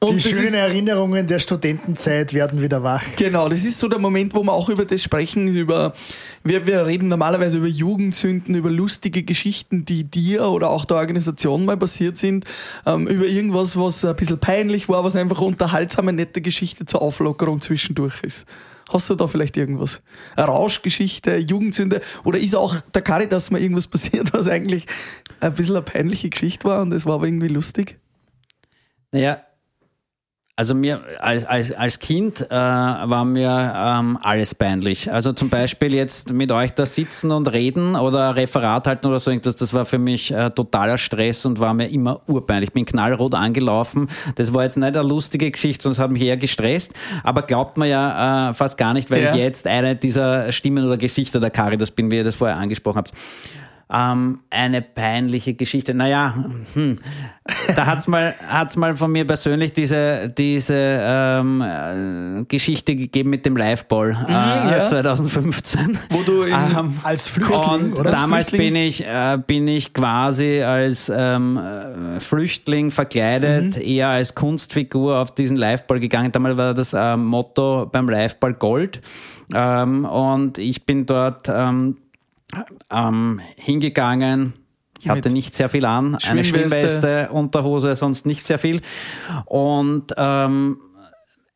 und die schönen Erinnerungen der Studentenzeit werden wieder wach. Genau, das ist so der Moment, wo wir auch über das sprechen, über, wir, wir reden normalerweise über Jugendsünden, über lustige Geschichten, die dir oder auch der Organisation mal passiert sind, ähm, über irgendwas, was ein bisschen peinlich war, was einfach unterhaltsame, nette Geschichte zur Auflockerung zwischendurch ist. Hast du da vielleicht irgendwas? Eine Rauschgeschichte, Jugendsünde? Oder ist auch der Caritas mal irgendwas passiert, was eigentlich ein bisschen eine peinliche Geschichte war und es war aber irgendwie lustig? Naja, also mir als, als, als Kind äh, war mir ähm, alles peinlich. Also zum Beispiel jetzt mit euch da sitzen und reden oder Referat halten oder so irgendwas, das war für mich äh, totaler Stress und war mir immer urpeinlich. Ich bin knallrot angelaufen. Das war jetzt nicht eine lustige Geschichte, sonst hat mich eher gestresst. Aber glaubt man ja äh, fast gar nicht, weil ja. ich jetzt eine dieser Stimmen oder Gesichter der Kari, das bin, wie ihr das vorher angesprochen habt. Ähm, eine peinliche Geschichte. Naja, hm, da hat's mal, hat's mal von mir persönlich diese, diese ähm, äh, Geschichte gegeben mit dem Liveball äh, ja. 2015. Wo du in, Ähm, Als Flüchtling, und oder? damals Flüchtling? bin ich, äh, bin ich quasi als ähm, äh, Flüchtling verkleidet, Mhm. eher als Kunstfigur auf diesen Liveball gegangen. Damals war das äh, Motto beim Liveball Gold. Ähm, und ich bin dort ähm, ähm, hingegangen. Ich hatte nicht sehr viel an. Eine Schwimmweste. Unterhose, sonst nicht sehr viel. Und ähm,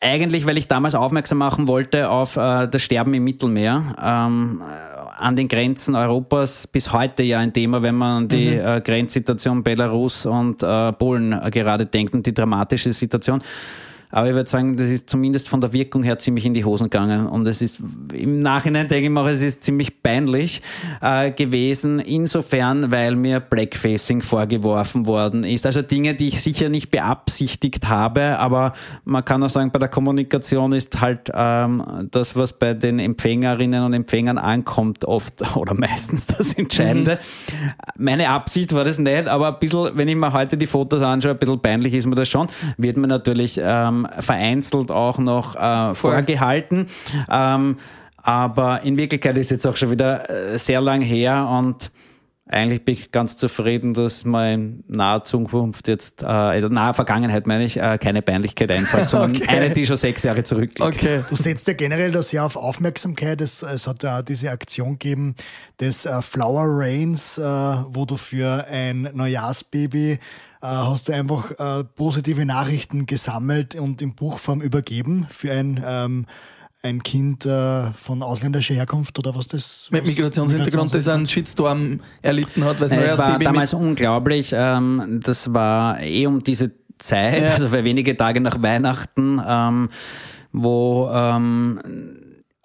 eigentlich, weil ich damals aufmerksam machen wollte auf äh, das Sterben im Mittelmeer, ähm, äh, an den Grenzen Europas, bis heute ja ein Thema, wenn man an die äh, Grenzsituation Belarus und äh, Polen äh, gerade denkt und die dramatische Situation. Aber ich würde sagen, das ist zumindest von der Wirkung her ziemlich in die Hosen gegangen. Und es ist im Nachhinein denke ich mal, es ist ziemlich peinlich äh, gewesen, insofern, weil mir Blackfacing vorgeworfen worden ist. Also Dinge, die ich sicher nicht beabsichtigt habe, aber man kann auch sagen, bei der Kommunikation ist halt ähm, das, was bei den Empfängerinnen und Empfängern ankommt, oft oder meistens das Entscheidende. Meine Absicht war das nicht, aber ein bisschen, wenn ich mir heute die Fotos anschaue, ein bisschen peinlich ist mir das schon. Wird mir natürlich ähm, vereinzelt auch noch äh, vorgehalten. Ähm, aber in Wirklichkeit ist jetzt auch schon wieder äh, sehr lang her und eigentlich bin ich ganz zufrieden, dass mir in naher Zukunft jetzt, äh, in naher Vergangenheit meine ich, äh, keine Peinlichkeit einfällt, sondern Okay. eine, die schon sechs Jahre zurückliegt. okay. Du setzt ja generell das sehr auf Aufmerksamkeit. Es, es hat ja auch diese Aktion gegeben des äh, Flower Rains, äh, wo du für ein Neujahrsbaby äh, hast du einfach äh, positive Nachrichten gesammelt und in Buchform übergeben für ein, ähm, ein Kind äh, von ausländischer Herkunft oder was das Mit was- Migrationshintergrund, das einen Shitstorm erlitten hat, weil es Nein, es war Neujahrsbaby damals mit unglaublich. Ähm, das war eh um diese Zeit, Ja. also für wenige Tage nach Weihnachten, ähm, wo ähm,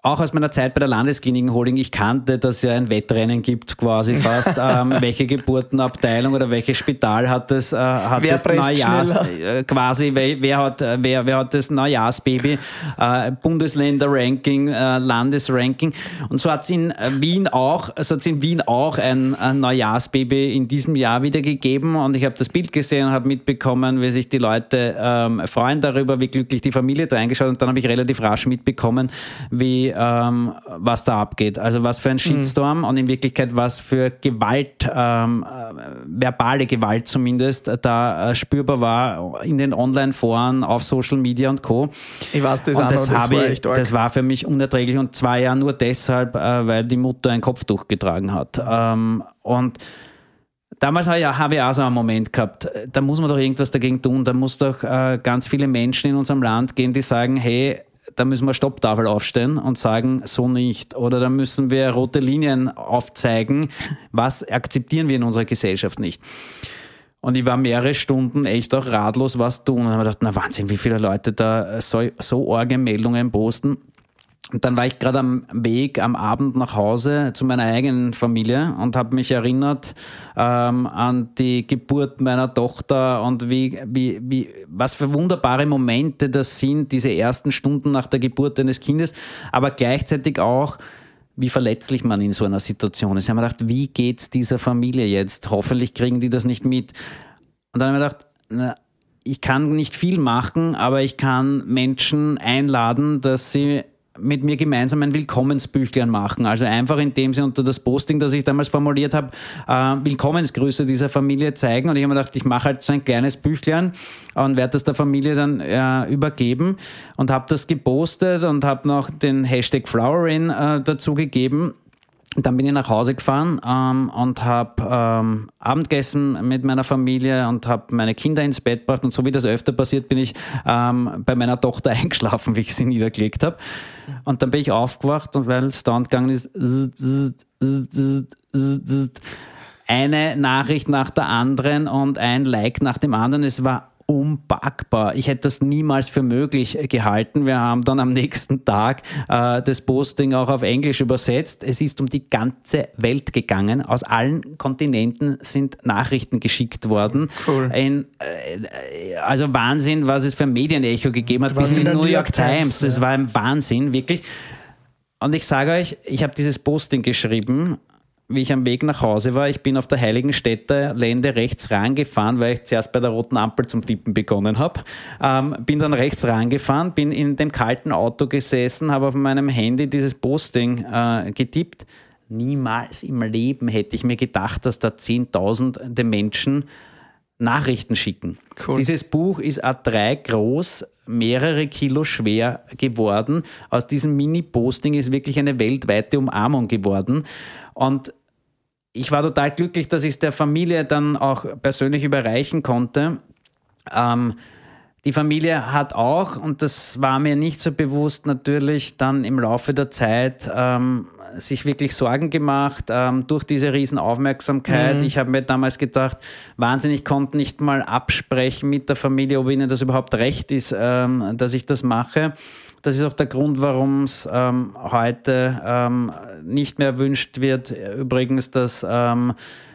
auch aus meiner Zeit bei der Landeskliniken Holding, ich kannte, dass es ja ein Wettrennen gibt, quasi fast. ähm, welche Geburtenabteilung oder welches Spital hat das, äh, hat Wer das Neujahrs, äh, quasi, wer, wer, hat, äh, wer, wer hat das Neujahrsbaby, äh, Bundesländer-Ranking, äh, Landesranking. Und so hat es in äh, Wien auch, so hat in Wien auch ein, ein Neujahrsbaby in diesem Jahr wieder gegeben. Und ich habe das Bild gesehen und habe mitbekommen, wie sich die Leute ähm, freuen darüber, wie glücklich die Familie da eingeschaut. Und dann habe ich relativ rasch mitbekommen, wie ähm, was da abgeht. Also was für ein Shitstorm und in Wirklichkeit was für Gewalt, ähm, äh, verbale Gewalt zumindest, da äh, spürbar war in den Online-Foren, auf Social Media und Co. Ich weiß das auch Und das, noch, das habe war ich, das war für mich unerträglich und zwar ja nur deshalb, äh, weil die Mutter ein Kopftuch getragen hat. Ähm, und damals habe ich, ich auch so einen Moment gehabt, da muss man doch irgendwas dagegen tun. Da muss doch äh, ganz viele Menschen in unserem Land gehen, die sagen, hey, da müssen wir Stopptafel aufstellen und sagen, so nicht. Oder da müssen wir rote Linien aufzeigen, was akzeptieren wir in unserer Gesellschaft nicht. Und ich war mehrere Stunden echt auch ratlos, was tun. Und habe mir gedacht, na Wahnsinn, wie viele Leute da so, so arge Meldungen posten. Und dann war ich gerade am Weg am Abend nach Hause zu meiner eigenen Familie und habe mich erinnert ähm, an die Geburt meiner Tochter und wie, wie, wie, was für wunderbare Momente das sind, diese ersten Stunden nach der Geburt eines Kindes, aber gleichzeitig auch, wie verletzlich man in so einer Situation ist. Ich habe mir gedacht, wie geht's dieser Familie jetzt? Hoffentlich kriegen die das nicht mit. Und dann habe ich mir gedacht, na, ich kann nicht viel machen, aber ich kann Menschen einladen, dass sie mit mir gemeinsam ein Willkommensbüchlein machen. Also einfach indem sie unter das Posting, das ich damals formuliert habe, äh, Willkommensgrüße dieser Familie zeigen. Und ich habe mir gedacht, ich mache halt so ein kleines Büchlein und werde das der Familie dann äh, übergeben und habe das gepostet und habe noch den Hashtag Flowering äh, dazu gegeben. Dann bin ich nach Hause gefahren ähm, und habe ähm, Abendessen mit meiner Familie und habe meine Kinder ins Bett gebracht. Und so wie das öfter passiert, bin ich ähm, bei meiner Tochter eingeschlafen, wie ich sie niedergelegt habe. Und dann bin ich aufgewacht und weil es dauernd gegangen ist, eine Nachricht nach der anderen und ein Like nach dem anderen. Es war unpackbar. Ich hätte das niemals für möglich gehalten. Wir haben dann am nächsten Tag äh, das Posting auch auf Englisch übersetzt. Es ist um die ganze Welt gegangen. Aus allen Kontinenten sind Nachrichten geschickt worden. Cool. Ein, äh, also Wahnsinn, was es für ein Medienecho gegeben hat, bis in die New York Times. Das ja. war ein Wahnsinn, wirklich. Und ich sage euch, ich habe dieses Posting geschrieben wie ich am Weg nach Hause war, ich bin auf der Heiligenstädter Lände rechts rangefahren, weil ich zuerst bei der roten Ampel zum Tippen begonnen habe. Ähm, bin dann rechts rangefahren, bin in dem kalten Auto gesessen, habe auf meinem Handy dieses Posting äh, getippt. Niemals im Leben hätte ich mir gedacht, dass da zehntausende Menschen Nachrichten schicken. Cool. Dieses Buch ist A3 groß, mehrere Kilo schwer geworden. Aus diesem Mini-Posting ist wirklich eine weltweite Umarmung geworden. Und ich war total glücklich, dass ich es der Familie dann auch persönlich überreichen konnte. Ähm, die Familie hat auch, und das war mir nicht so bewusst, natürlich dann im Laufe der Zeit ähm, sich wirklich Sorgen gemacht ähm, durch diese Riesenaufmerksamkeit. Mhm. Ich habe mir damals gedacht, Wahnsinn, ich konnte nicht mal absprechen mit der Familie, ob ihnen das überhaupt recht ist, ähm, dass ich das mache. Das ist auch der Grund, warum es ähm, heute ähm, nicht mehr erwünscht wird, übrigens, dass ähm,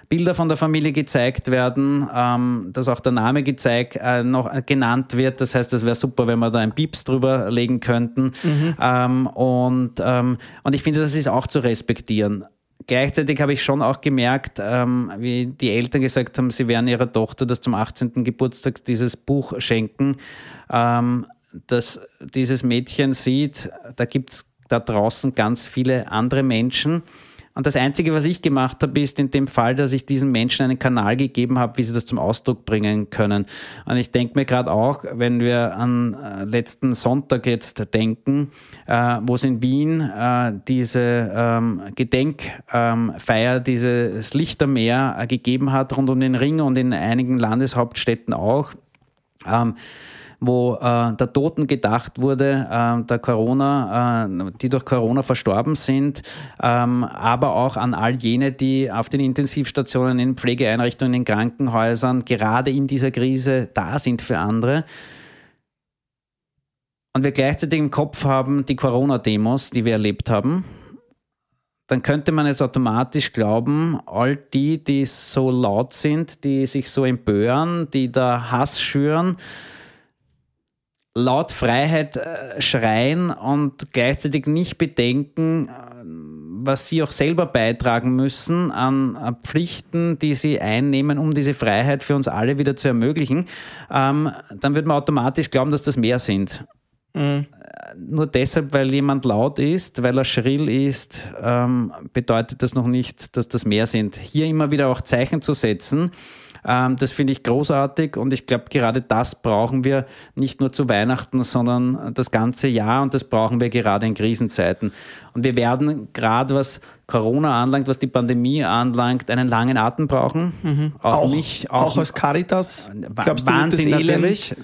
Bilder von der Familie gezeigt werden, ähm, dass auch der Name gezeigt, äh, noch genannt wird. Das heißt, es wäre super, wenn wir da ein Pieps drüber legen könnten. Mhm. Ähm, und, ähm, und ich finde, das ist auch zu respektieren. Gleichzeitig habe ich schon auch gemerkt, ähm, wie die Eltern gesagt haben, sie werden ihrer Tochter das zum 18. Geburtstag dieses Buch schenken, ähm, dass dieses Mädchen sieht, da gibt es da draußen ganz viele andere Menschen und das Einzige, was ich gemacht habe, ist in dem Fall, dass ich diesen Menschen einen Kanal gegeben habe, wie sie das zum Ausdruck bringen können. Und ich denke mir gerade auch, wenn wir an äh, letzten Sonntag jetzt denken, äh, wo es in Wien äh, diese ähm, Gedenkfeier, ähm, dieses Lichtermeer äh, gegeben hat, rund um den Ring und in einigen Landeshauptstädten auch. Ähm, wo äh, der Toten gedacht wurde, äh, der Corona, äh, die durch Corona verstorben sind, ähm, aber auch an all jene, die auf den Intensivstationen, in Pflegeeinrichtungen, in Krankenhäusern gerade in dieser Krise da sind für andere. Und wir gleichzeitig im Kopf haben die Corona-Demos, die wir erlebt haben, dann könnte man jetzt automatisch glauben, all die, die so laut sind, die sich so empören, die da Hass schüren, laut Freiheit äh, schreien und gleichzeitig nicht bedenken, äh, was sie auch selber beitragen müssen an Pflichten, die sie einnehmen, um diese Freiheit für uns alle wieder zu ermöglichen, ähm, dann wird man automatisch glauben, dass das mehr sind. Mhm. Nur deshalb, weil jemand laut ist, weil er schrill ist, ähm, bedeutet das noch nicht, dass das mehr sind. Hier immer wieder auch Zeichen zu setzen, ähm, das finde ich großartig und ich glaube, gerade das brauchen wir nicht nur zu Weihnachten, sondern das ganze Jahr und das brauchen wir gerade in Krisenzeiten. Und wir werden gerade was Corona anlangt, was die Pandemie anlangt, einen langen Atem brauchen. Mhm. Auch, auch, mich. Auch, auch als Caritas. Glaubst Wahnsinn du, natürlich.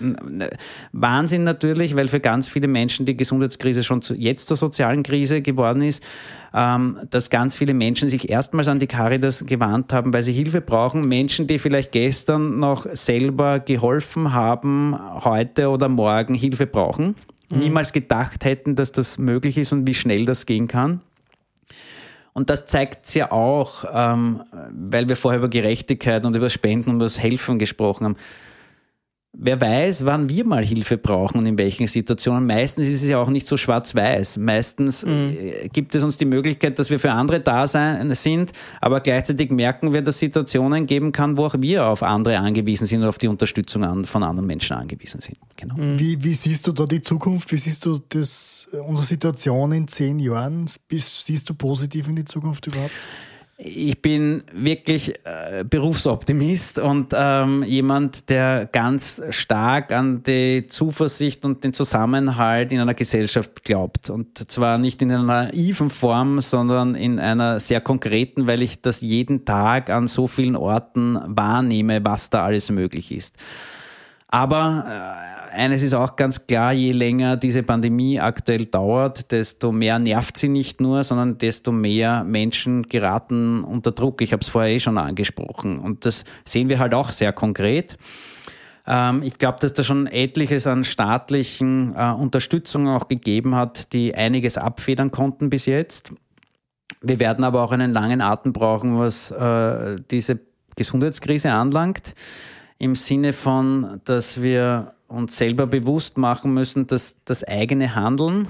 Wahnsinn natürlich, weil für ganz viele Menschen die Gesundheitskrise schon zu, jetzt zur sozialen Krise geworden ist. Ähm, dass ganz viele Menschen sich erstmals an die Caritas gewandt haben, weil sie Hilfe brauchen. Menschen, die vielleicht gestern noch selber geholfen haben, heute oder morgen Hilfe brauchen. Mhm. Niemals gedacht hätten, dass das möglich ist und wie schnell das gehen kann. Und das zeigt es ja auch, ähm, weil wir vorher über Gerechtigkeit und über Spenden und über das Helfen gesprochen haben. Wer weiß, wann wir mal Hilfe brauchen und in welchen Situationen. Meistens ist es ja auch nicht so schwarz-weiß. Meistens mhm. Äh, gibt es uns die Möglichkeit, dass wir für andere da sein, sind, aber gleichzeitig merken wir, dass es Situationen geben kann, wo auch wir auf andere angewiesen sind und auf die Unterstützung an, von anderen Menschen angewiesen sind. Genau. Mhm. Wie, wie siehst du da die Zukunft? Wie siehst du das, unsere Situation in zehn Jahren? Siehst du positiv in die Zukunft überhaupt? Ich bin wirklich äh, Berufsoptimist und ähm, jemand, der ganz stark an die Zuversicht und den Zusammenhalt in einer Gesellschaft glaubt. Und zwar nicht in einer naiven Form, sondern in einer sehr konkreten, weil ich das jeden Tag an so vielen Orten wahrnehme, was da alles möglich ist. Aber äh, eines ist auch ganz klar, je länger diese Pandemie aktuell dauert, desto mehr nervt sie nicht nur, sondern desto mehr Menschen geraten unter Druck. Ich habe es vorher eh schon angesprochen. Und das sehen wir halt auch sehr konkret. Ähm, ich glaube, dass da schon etliches an staatlichen äh, Unterstützung auch gegeben hat, die einiges abfedern konnten bis jetzt. Wir werden aber auch einen langen Atem brauchen, was äh, diese Gesundheitskrise anlangt, im Sinne von, dass wir uns selber bewusst machen müssen, dass das eigene Handeln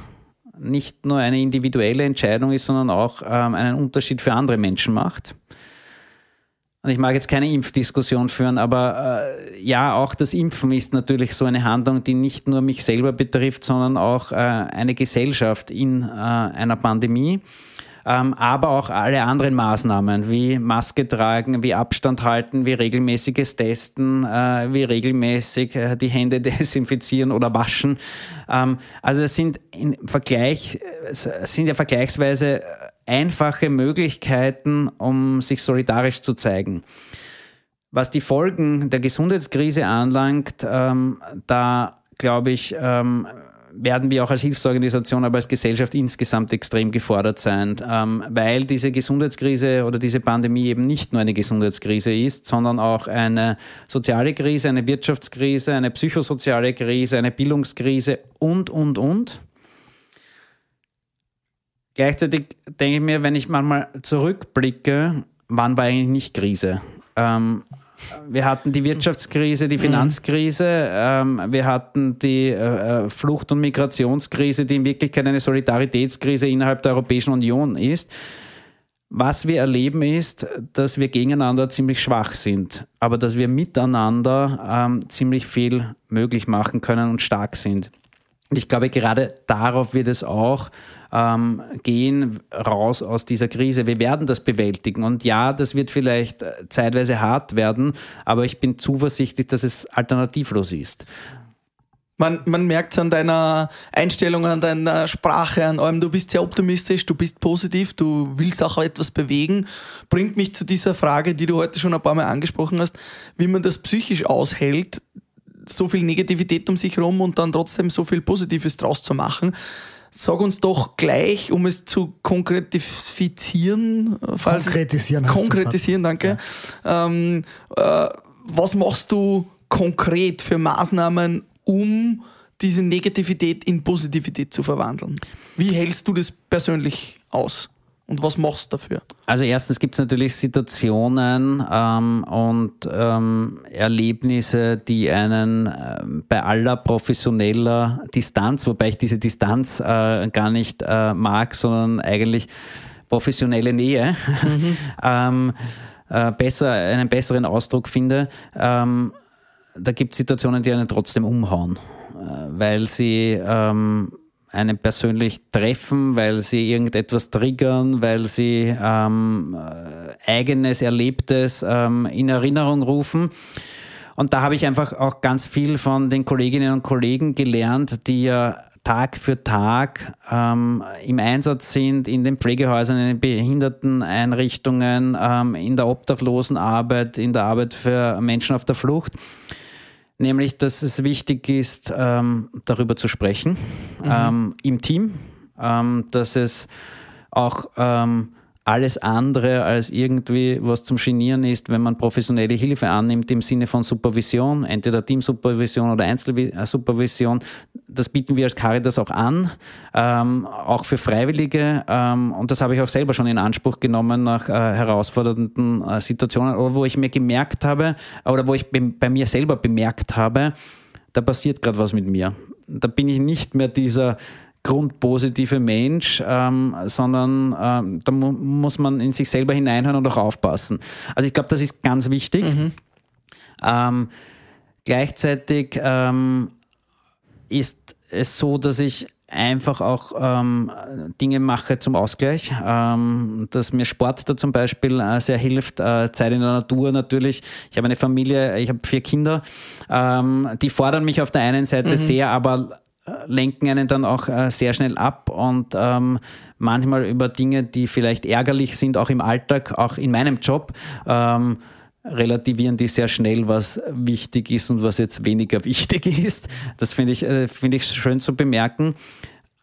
nicht nur eine individuelle Entscheidung ist, sondern auch ähm, einen Unterschied für andere Menschen macht. Und ich mag jetzt keine Impfdiskussion führen, aber äh, ja, auch das Impfen ist natürlich so eine Handlung, die nicht nur mich selber betrifft, sondern auch äh, eine Gesellschaft in äh, einer Pandemie. Ähm, aber auch alle anderen Maßnahmen wie Maske tragen, wie Abstand halten, wie regelmäßiges Testen, äh, wie regelmäßig äh, die Hände desinfizieren oder waschen. Ähm, also es sind im Vergleich, sind ja vergleichsweise einfache Möglichkeiten, um sich solidarisch zu zeigen. Was die Folgen der Gesundheitskrise anlangt, ähm, da glaube ich, ähm, werden wir auch als Hilfsorganisation, aber als Gesellschaft insgesamt extrem gefordert sein, ähm, weil diese Gesundheitskrise oder diese Pandemie eben nicht nur eine Gesundheitskrise ist, sondern auch eine soziale Krise, eine Wirtschaftskrise, eine psychosoziale Krise, eine Bildungskrise und, und, und. Gleichzeitig denke ich mir, wenn ich manchmal zurückblicke, wann war eigentlich nicht Krise? Ähm, wir hatten die Wirtschaftskrise, die mhm. Finanzkrise, ähm, wir hatten die äh, äh, Flucht- und Migrationskrise, die in Wirklichkeit eine Solidaritätskrise innerhalb der Europäischen Union ist. Was wir erleben ist, dass wir gegeneinander ziemlich schwach sind, aber dass wir miteinander ähm, ziemlich viel möglich machen können und stark sind. Und ich glaube, gerade darauf wird es auch ähm, gehen, raus aus dieser Krise. Wir werden das bewältigen. Und ja, das wird vielleicht äh, zeitweise hart werden, aber ich bin zuversichtlich, dass es alternativlos ist. Man, man merkt es an deiner Einstellung, an deiner Sprache, an allem, du bist sehr optimistisch, du bist positiv, du willst auch etwas bewegen. Bringt mich zu dieser Frage, die du heute schon ein paar Mal angesprochen hast, wie man das psychisch aushält, so viel Negativität um sich herum und dann trotzdem so viel Positives draus zu machen. Sag uns doch gleich, um es zu konkretifizieren, äh, falls konkretisieren, es, konkretisieren, danke. Ja. Ähm, äh, was machst du konkret für Maßnahmen, um diese Negativität in Positivität zu verwandeln? Wie hältst du das persönlich aus? Und was machst du dafür? Also erstens gibt es natürlich Situationen ähm, und ähm, Erlebnisse, die einen äh, bei aller professioneller Distanz, wobei ich diese Distanz äh, gar nicht äh, mag, sondern eigentlich professionelle Nähe, mhm. ähm, äh, besser, einen besseren Ausdruck finde. Ähm, da gibt es Situationen, die einen trotzdem umhauen, äh, weil sie ähm, einen persönlich treffen, weil sie irgendetwas triggern, weil sie ähm, äh, eigenes Erlebtes ähm, in Erinnerung rufen. Und da habe ich einfach auch ganz viel von den Kolleginnen und Kollegen gelernt, die ja Tag für Tag ähm, im Einsatz sind in den Pflegehäusern, in den Behinderteneinrichtungen, ähm, in der Obdachlosenarbeit, in der Arbeit für Menschen auf der Flucht nämlich dass es wichtig ist, ähm, darüber zu sprechen mhm. ähm, im Team, ähm, dass es auch ähm, alles andere als irgendwie was zum Genieren ist, wenn man professionelle Hilfe annimmt im Sinne von Supervision, entweder Teamsupervision oder Einzelsupervision. Das bieten wir als Caritas auch an, ähm, auch für Freiwillige. Ähm, und das habe ich auch selber schon in Anspruch genommen nach äh, herausfordernden äh, Situationen, wo ich mir gemerkt habe, oder wo ich bei mir selber bemerkt habe, da passiert gerade was mit mir. Da bin ich nicht mehr dieser grundpositive Mensch, ähm, sondern ähm, da mu muss man in sich selber hineinhören und auch aufpassen. Also ich glaube, das ist ganz wichtig. Mhm. Ähm, gleichzeitig ähm, ist es so, dass ich einfach auch ähm, Dinge mache zum Ausgleich, ähm, dass mir Sport da zum Beispiel äh, sehr hilft, äh, Zeit in der Natur natürlich. Ich habe eine Familie, ich habe vier Kinder, ähm, die fordern mich auf der einen Seite mhm. sehr, aber lenken einen dann auch äh, sehr schnell ab und ähm, manchmal über Dinge, die vielleicht ärgerlich sind, auch im Alltag, auch in meinem Job. Ähm, relativieren die sehr schnell, was wichtig ist und was jetzt weniger wichtig ist. Das finde ich, äh, finde ich schön zu bemerken.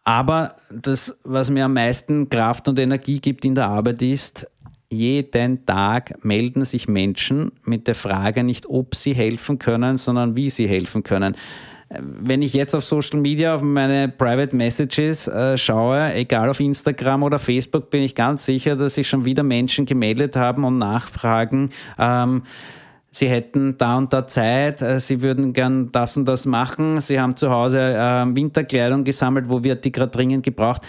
Aber das, was mir am meisten Kraft und Energie gibt in der Arbeit ist, jeden Tag melden sich Menschen mit der Frage nicht, ob sie helfen können, sondern wie sie helfen können wenn ich jetzt auf Social Media auf meine Private Messages äh, schaue, egal auf Instagram oder Facebook, bin ich ganz sicher, dass sich schon wieder Menschen gemeldet haben und nachfragen, ähm, sie hätten da und da Zeit, äh, sie würden gern das und das machen, sie haben zu Hause äh, Winterkleidung gesammelt, wo wird die gerade dringend gebraucht.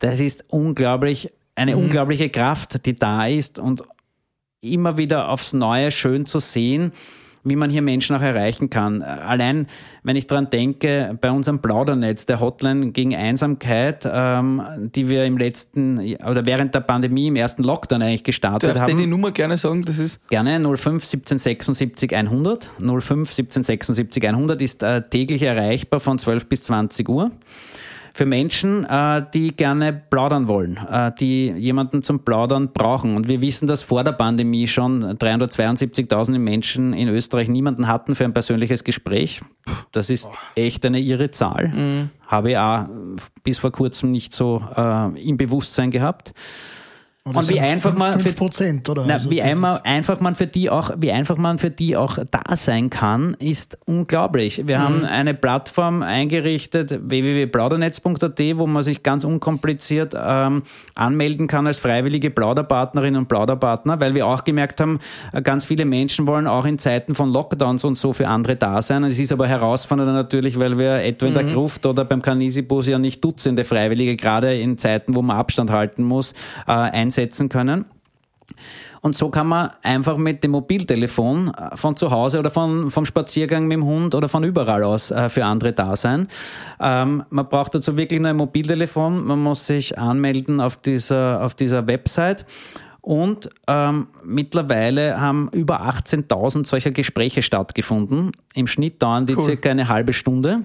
Das ist unglaublich, eine mhm. unglaubliche Kraft, die da ist und immer wieder aufs Neue schön zu sehen, wie man hier Menschen auch erreichen kann. Allein, wenn ich daran denke, bei unserem Plaudernetz, der Hotline gegen Einsamkeit, ähm, die wir im letzten oder während der Pandemie im ersten Lockdown eigentlich gestartet Darfst haben. Darfst du die Nummer gerne sagen? Das ist gerne 05 17 76 100. 05 17 76 100 ist äh, täglich erreichbar von 12 bis 20 Uhr für Menschen, äh, die gerne plaudern wollen, äh, die jemanden zum Plaudern brauchen. Und wir wissen, dass vor der Pandemie schon 372.000 Menschen in Österreich niemanden hatten für ein persönliches Gespräch. Das ist echt eine irre Zahl. Mhm. Habe ich auch bis vor kurzem nicht so äh, im Bewusstsein gehabt. Und wie einfach man für, oder? Na, also wie einmal, einfach man für die auch, wie einfach man für die auch da sein kann, ist unglaublich. Wir mhm. haben eine Plattform eingerichtet, www.plaudernetz.at, wo man sich ganz unkompliziert ähm, anmelden kann als freiwillige Plauderpartnerin und Plauderpartner, weil wir auch gemerkt haben, äh, ganz viele Menschen wollen auch in Zeiten von Lockdowns und so für andere da sein. Es ist aber herausfordernd natürlich, weil wir etwa in der mhm. Gruft oder beim Kanisi-Bus ja nicht Dutzende Freiwillige, gerade in Zeiten, wo man Abstand halten muss, äh, einsetzen können. Und so kann man einfach mit dem Mobiltelefon äh, von zu Hause oder von, vom Spaziergang mit dem Hund oder von überall aus äh, für andere da sein. Ähm, man braucht dazu wirklich nur ein Mobiltelefon. Man muss sich anmelden auf dieser, auf dieser Website. Und ähm, mittlerweile haben über 18.000 solcher Gespräche stattgefunden. Im Schnitt dauern die cool. circa eine halbe Stunde.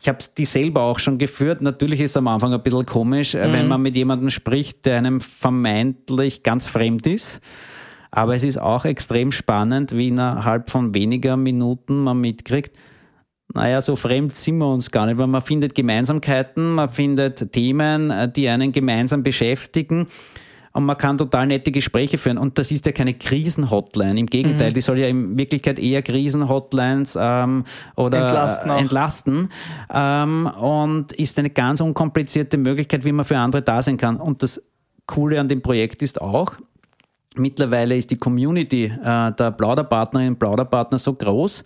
Ich habe die selber auch schon geführt. Natürlich ist es am Anfang ein bisschen komisch, äh, mhm. wenn man mit jemandem spricht, der einem vermeintlich ganz fremd ist. Aber es ist auch extrem spannend, wie innerhalb von weniger Minuten man mitkriegt, naja, so fremd sind wir uns gar nicht, weil man findet Gemeinsamkeiten, man findet Themen, äh, die einen gemeinsam beschäftigen und man kann total nette Gespräche führen. Und das ist ja keine Krisenhotline. Im Gegenteil, mhm. die soll ja in Wirklichkeit eher Krisenhotlines ähm, oder entlasten, entlasten ähm, und ist eine ganz unkomplizierte Möglichkeit, wie man für andere da sein kann. Und das Coole an dem Projekt ist auch, Mittlerweile ist die Community äh, der Plauderpartnerinnen und Plauderpartner so groß,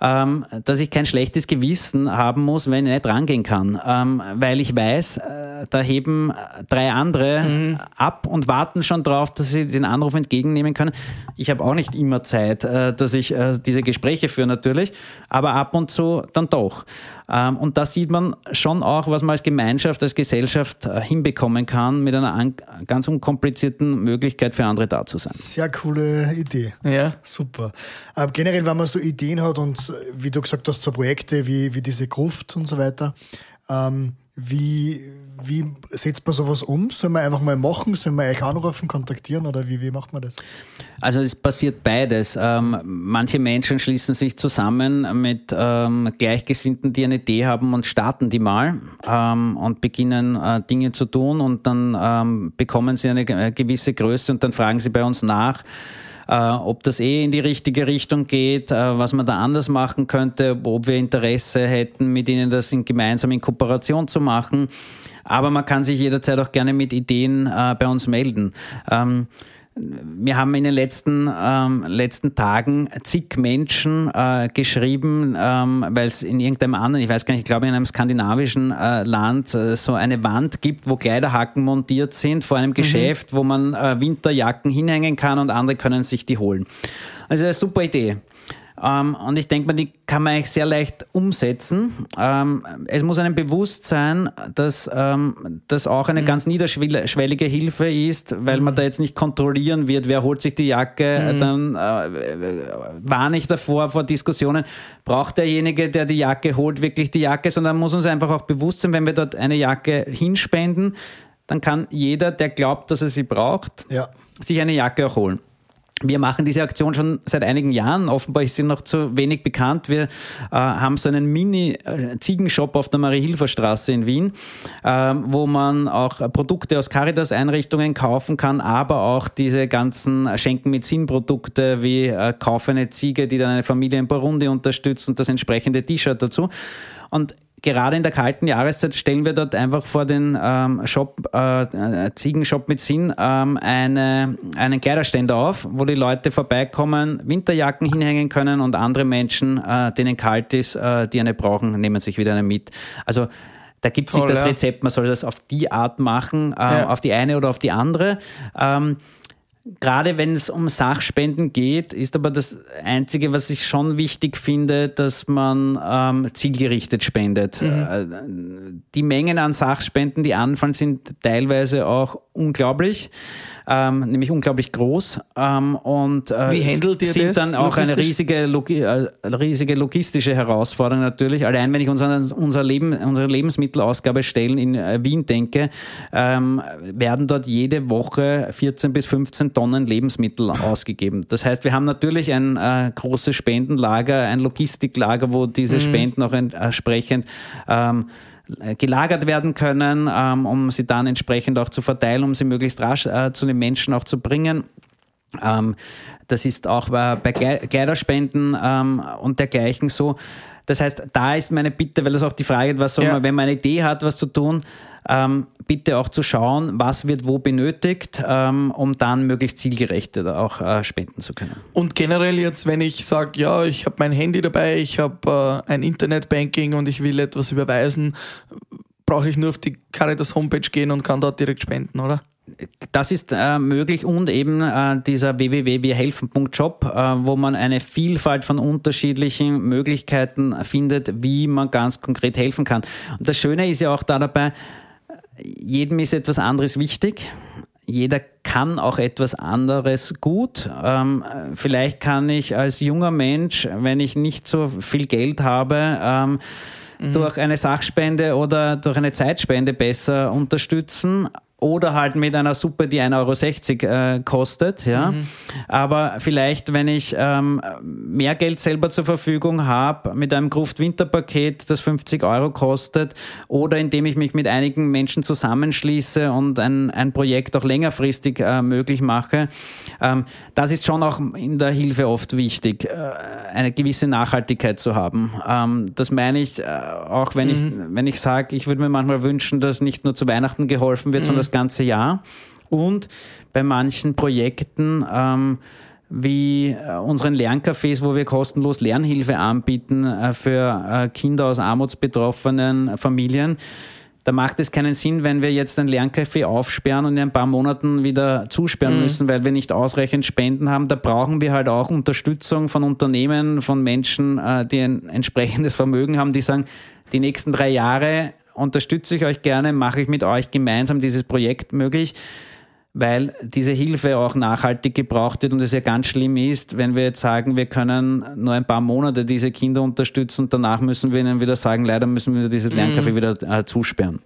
ähm, dass ich kein schlechtes Gewissen haben muss, wenn ich nicht rangehen kann. Ähm, weil ich weiß, äh, da heben drei andere mhm. ab und warten schon drauf, dass sie den Anruf entgegennehmen können. Ich habe auch nicht immer Zeit, äh, dass ich äh, diese Gespräche führe natürlich, aber ab und zu dann doch. Ähm, und da sieht man schon auch, was man als Gemeinschaft, als Gesellschaft äh, hinbekommen kann mit einer ganz unkomplizierten Möglichkeit für andere da zu sein. Sehr coole Idee. Ja. Super. Aber generell, wenn man so Ideen hat und wie du gesagt hast, so Projekte wie, wie diese Gruft und so weiter, ähm, wie, wie setzt man sowas um? Soll man einfach mal machen? Soll man euch anrufen, kontaktieren oder wie, wie macht man das? Also es passiert beides. Ähm, manche Menschen schließen sich zusammen mit ähm, Gleichgesinnten, die eine Idee haben und starten die mal ähm, und beginnen äh, Dinge zu tun und dann ähm, bekommen sie eine äh, gewisse Größe und dann fragen sie bei uns nach, äh, ob das eh in die richtige Richtung geht, äh, was man da anders machen könnte, ob wir Interesse hätten, mit ihnen das in, gemeinsam in Kooperation zu machen. Aber man kann sich jederzeit auch gerne mit Ideen äh, bei uns melden. Ähm, wir haben in den letzten, ähm, letzten Tagen zig Menschen äh, geschrieben, ähm, weil es in irgendeinem anderen, ich weiß gar nicht, ich glaube in einem skandinavischen äh, Land äh, so eine Wand gibt, wo Kleiderhaken montiert sind vor einem mhm. Geschäft, wo man äh, Winterjacken hinhängen kann und andere können sich die holen. Also eine super Idee. Ähm, und ich denke mal, die kann man eigentlich sehr leicht umsetzen. Ähm, es muss einem bewusst sein, dass ähm, das auch eine mhm. ganz niederschwellige Hilfe ist, weil mhm. man da jetzt nicht kontrollieren wird, wer holt sich die Jacke, mhm. dann äh, warne ich davor vor Diskussionen, braucht derjenige, der die Jacke holt, wirklich die Jacke, sondern muss uns einfach auch bewusst sein, wenn wir dort eine Jacke hinspenden, dann kann jeder, der glaubt, dass er sie braucht, ja. sich eine Jacke auch holen. Wir machen diese Aktion schon seit einigen Jahren. Offenbar ist sie noch zu wenig bekannt. Wir äh, haben so einen Mini-Ziegenshop auf der Marie-Hilfer-Straße in Wien, äh, wo man auch Produkte aus Caritas-Einrichtungen kaufen kann, aber auch diese ganzen Schenken mit Sinn-Produkte wie äh, Kauf eine Ziege, die dann eine Familie in Burundi unterstützt und das entsprechende T-Shirt dazu. Und gerade in der kalten Jahreszeit stellen wir dort einfach vor den ähm, Shop, äh, Ziegenshop mit Sinn ähm, eine, einen Kleiderständer auf, wo die Leute vorbeikommen, Winterjacken hinhängen können und andere Menschen, äh, denen kalt ist, äh, die eine brauchen, nehmen sich wieder eine mit. Also da gibt es nicht das. Rezept, man soll das auf die Art machen, äh, Ja. auf die eine oder auf die andere. Ähm, Gerade wenn es um Sachspenden geht, ist aber das Einzige, was ich schon wichtig finde, dass man ähm, zielgerichtet spendet. Äh, Die Mengen an Sachspenden, die anfallen, sind teilweise auch unglaublich, ähm, nämlich unglaublich groß. Ähm, und äh, Wie handelt ihr sind das dann auch eine riesige, Logi äh, riesige logistische Herausforderung natürlich. Allein wenn ich unseren, unser Leben, unsere Lebensmittelausgabe stellen in äh, Wien denke, ähm, werden dort jede Woche 14 bis 15 Tonnen Lebensmittel ausgegeben. Das heißt, wir haben natürlich ein äh, großes Spendenlager, ein Logistiklager, wo diese Spenden auch entsprechend ähm, gelagert werden können, ähm, um sie dann entsprechend auch zu verteilen, um sie möglichst rasch äh, zu den Menschen auch zu bringen. Ähm, das ist auch bei bei Klei- Kleiderspenden ähm, und dergleichen so. Das heißt, da ist meine Bitte, weil das auch die Frage ist, was soll Ja. man, wenn man eine Idee hat, was zu tun, ähm, bitte auch zu schauen, was wird wo benötigt, ähm, um dann möglichst zielgerecht auch äh, spenden zu können. Und generell jetzt, wenn ich sage, ja, ich habe mein Handy dabei, ich habe äh, ein Internetbanking und ich will etwas überweisen, brauche ich nur auf die Caritas Homepage gehen und kann dort direkt spenden, oder? Das ist äh, möglich und eben äh, dieser www.wirhelfen.job, äh, wo man eine Vielfalt von unterschiedlichen Möglichkeiten findet, wie man ganz konkret helfen kann. Und das Schöne ist ja auch da dabei, jedem ist etwas anderes wichtig. Jeder kann auch etwas anderes gut. Ähm, vielleicht kann ich als junger Mensch, wenn ich nicht so viel Geld habe, ähm, durch eine Sachspende oder durch eine Zeitspende besser unterstützen. Oder halt mit einer Suppe, die 1,60 Euro äh, kostet. Ja. Aber vielleicht, wenn ich ähm, mehr Geld selber zur Verfügung habe, mit einem Gruft-Winterpaket, das 50 Euro kostet, oder indem ich mich mit einigen Menschen zusammenschließe und ein, ein Projekt auch längerfristig äh, möglich mache, ähm, das ist schon auch in der Hilfe oft wichtig, äh, eine gewisse Nachhaltigkeit zu haben. Ähm, das meine ich äh, auch, wenn ich, wenn ich sage, ich würde mir manchmal wünschen, dass nicht nur zu Weihnachten geholfen wird, sondern das ganze Jahr. Und bei manchen Projekten, ähm, wie äh, unseren Lerncafés, wo wir kostenlos Lernhilfe anbieten äh, für äh, Kinder aus armutsbetroffenen Familien. Da macht es keinen Sinn, wenn wir jetzt ein Lerncafé aufsperren und in ein paar Monaten wieder zusperren müssen, weil wir nicht ausreichend Spenden haben. Da brauchen wir halt auch Unterstützung von Unternehmen, von Menschen, äh, die ein entsprechendes Vermögen haben, die sagen, die nächsten drei Jahre unterstütze ich euch gerne, mache ich mit euch gemeinsam dieses Projekt möglich weil diese Hilfe auch nachhaltig gebraucht wird und es ja ganz schlimm ist, wenn wir jetzt sagen, wir können nur ein paar Monate diese Kinder unterstützen und danach müssen wir ihnen wieder sagen, leider müssen wir dieses Lerncafé wieder äh, zusperren.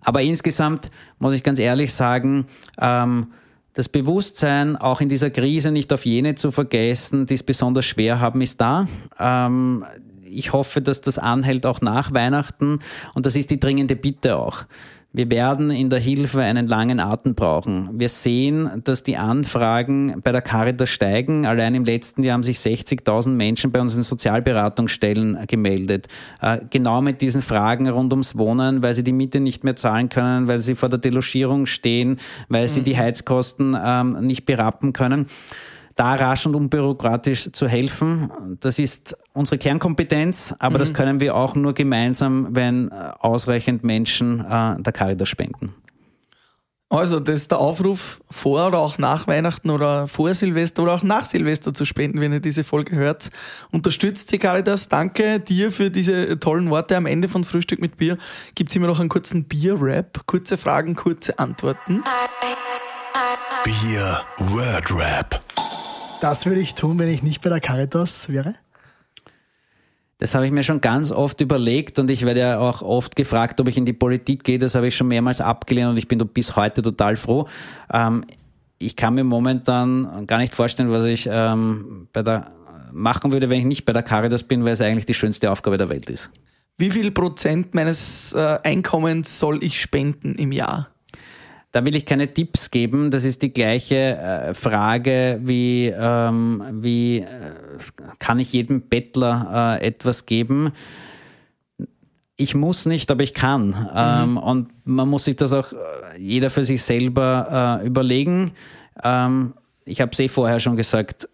Aber insgesamt muss ich ganz ehrlich sagen, ähm, das Bewusstsein, auch in dieser Krise nicht auf jene zu vergessen, die es besonders schwer haben, ist da. Ähm, ich hoffe, dass das anhält auch nach Weihnachten und das ist die dringende Bitte auch. Wir werden in der Hilfe einen langen Atem brauchen. Wir sehen, dass die Anfragen bei der Caritas steigen. Allein im letzten Jahr haben sich 60.000 Menschen bei uns in Sozialberatungsstellen gemeldet. Äh, Genau mit diesen Fragen rund ums Wohnen, weil sie die Miete nicht mehr zahlen können, weil sie vor der Delogierung stehen, weil sie die Heizkosten ähm, nicht berappen können da rasch und unbürokratisch zu helfen. Das ist unsere Kernkompetenz, aber das können wir auch nur gemeinsam, wenn äh, ausreichend Menschen äh, der Caritas spenden. Also, das ist der Aufruf vor oder auch nach Weihnachten oder vor Silvester oder auch nach Silvester zu spenden, wenn ihr diese Folge hört. Unterstützt die Caritas. Danke dir für diese tollen Worte. Am Ende von Frühstück mit Bier gibt es immer noch einen kurzen Bier-Rap. Kurze Fragen, kurze Antworten. Bier Word Rap. Das würde ich tun, wenn ich nicht bei der Caritas wäre. Das habe ich mir schon ganz oft überlegt und ich werde ja auch oft gefragt, ob ich in die Politik gehe. Das habe ich schon mehrmals abgelehnt und ich bin bis heute total froh. Ähm, ich kann mir momentan gar nicht vorstellen, was ich ähm, bei der machen würde, wenn ich nicht bei der Caritas bin, weil es eigentlich die schönste Aufgabe der Welt ist. Wie viel Prozent meines äh, Einkommens soll ich spenden im Jahr? Da will ich keine Tipps geben. Das ist die gleiche äh, Frage wie, ähm, wie äh, kann ich jedem Bettler äh, etwas geben? ich muss nicht, aber ich kann. Ähm, und man muss sich das auch äh, jeder für sich selber äh, überlegen. Ähm, ich habe es eh vorher schon gesagt,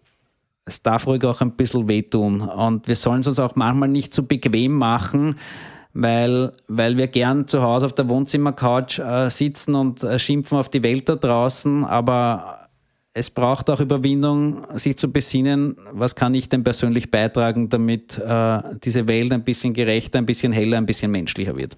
es darf ruhig auch ein bisschen wehtun. Und wir sollen es uns auch manchmal nicht zu bequem machen, weil, weil wir gern zu Hause auf der Wohnzimmercouch äh, sitzen und äh, schimpfen auf die Welt da draußen, aber es braucht auch Überwindung, sich zu besinnen, was kann ich denn persönlich beitragen, damit äh, diese Welt ein bisschen gerechter, ein bisschen heller, ein bisschen menschlicher wird.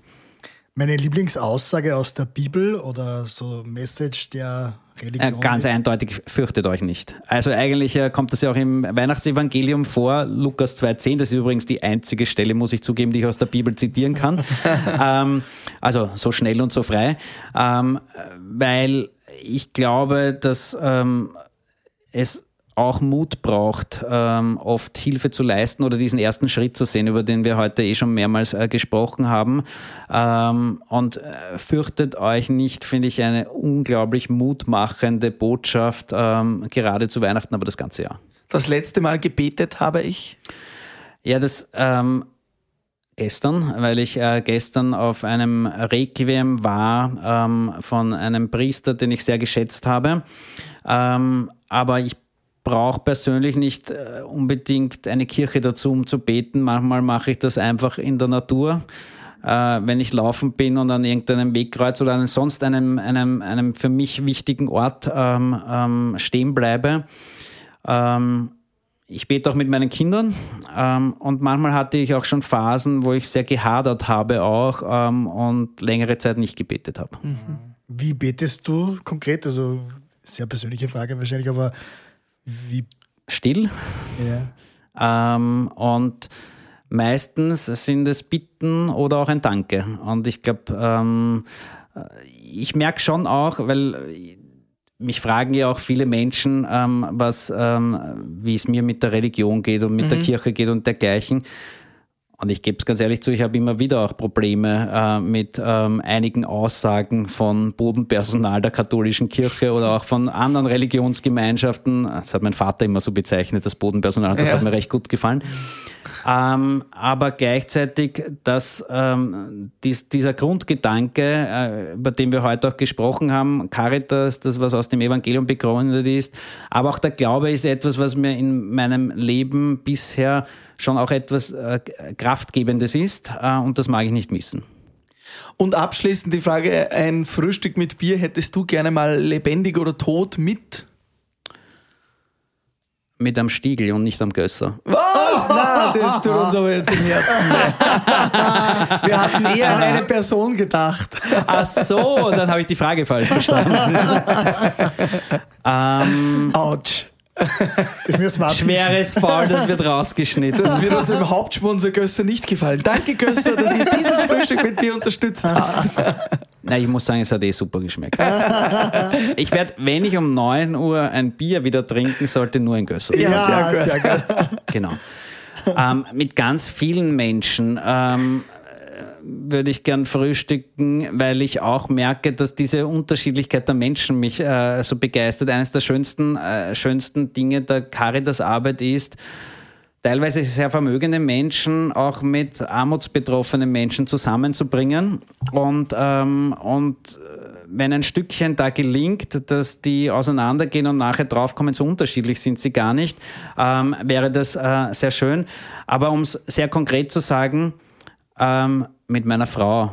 Meine Lieblingsaussage aus der Bibel oder so Message der Religion. Äh, ganz ist, eindeutig, fürchtet euch nicht. Also eigentlich äh, kommt das ja auch im Weihnachtsevangelium vor, Lukas 2,10, das ist übrigens die einzige Stelle, muss ich zugeben, die ich aus der Bibel zitieren kann. ähm, also so schnell und so frei. Ähm, weil ich glaube, dass ähm, es auch Mut braucht, ähm, oft Hilfe zu leisten oder diesen ersten Schritt zu sehen, über den wir heute eh schon mehrmals äh, gesprochen haben. Ähm, und äh, fürchtet euch nicht, finde ich eine unglaublich mutmachende Botschaft, ähm, gerade zu Weihnachten, aber das ganze Jahr. Das letzte Mal gebetet habe ich. Ja, das ähm, gestern, weil ich äh, gestern auf einem Requiem war ähm, von einem Priester, den ich sehr geschätzt habe. Ähm, aber ich brauche persönlich nicht äh, unbedingt eine Kirche dazu, um zu beten. Manchmal mache ich das einfach in der Natur. Äh, wenn ich laufen bin und an irgendeinem Wegkreuz oder an sonst einem, einem, einem für mich wichtigen Ort ähm, ähm, stehen bleibe. Ähm, ich bete auch mit meinen Kindern ähm, und manchmal hatte ich auch schon Phasen, wo ich sehr gehadert habe auch ähm, und längere Zeit nicht gebetet habe. Wie betest du konkret? Also sehr persönliche Frage wahrscheinlich, aber wie? Still. Ja. Ähm, und meistens sind es Bitten oder auch ein Danke. Und ich glaube, ähm, ich merke schon auch, weil mich fragen ja auch viele Menschen, ähm, was, ähm, wie es mir mit der Religion geht und mit der Kirche geht und dergleichen. Und ich gebe es ganz ehrlich zu, ich habe immer wieder auch Probleme äh, mit ähm, einigen Aussagen von Bodenpersonal der katholischen Kirche oder auch von anderen Religionsgemeinschaften. Das hat mein Vater immer so bezeichnet, das Bodenpersonal. Das Ja. hat mir recht gut gefallen. Ähm, aber gleichzeitig, dass ähm, dies, dieser Grundgedanke, äh, über den wir heute auch gesprochen haben, Caritas, das, was aus dem Evangelium begründet ist, aber auch der Glaube ist etwas, was mir in meinem Leben bisher schon auch etwas äh, Kraftgebendes ist äh, und das mag ich nicht missen. Und abschließend die Frage: Ein Frühstück mit Bier hättest du gerne mal lebendig oder tot mit? Mit am Stiegel und nicht am Gösser. Was? Na, das tut uns aber jetzt im Herzen. weh. Wir hatten eher an eine Person gedacht. Ach so, dann habe ich die Frage falsch verstanden. ähm, Autsch. Das müssen wir schweres Fall, das wird rausgeschnitten. Das wird unserem Hauptsponsor Gösser nicht gefallen. Danke, Gösser, dass ihr dieses Frühstück mit Bier unterstützt habt. Nein, ich muss sagen, es hat eh super geschmeckt. Ich werde, wenn ich um 9 Uhr ein Bier wieder trinken sollte, nur ein Gösser. Ja, sehr gut. sehr gut. Genau. ähm, mit ganz vielen Menschen ähm, äh, würde ich gern frühstücken, weil ich auch merke, dass diese Unterschiedlichkeit der Menschen mich äh, so begeistert. Eines der schönsten, äh, schönsten Dinge der Caritas-Arbeit ist, teilweise sehr vermögende Menschen auch mit armutsbetroffenen Menschen zusammenzubringen. Und, ähm, und äh, wenn ein Stückchen da gelingt, dass die auseinandergehen und nachher draufkommen, so unterschiedlich sind sie gar nicht, ähm, wäre das äh, sehr schön. Aber um es sehr konkret zu sagen, ähm, mit meiner Frau.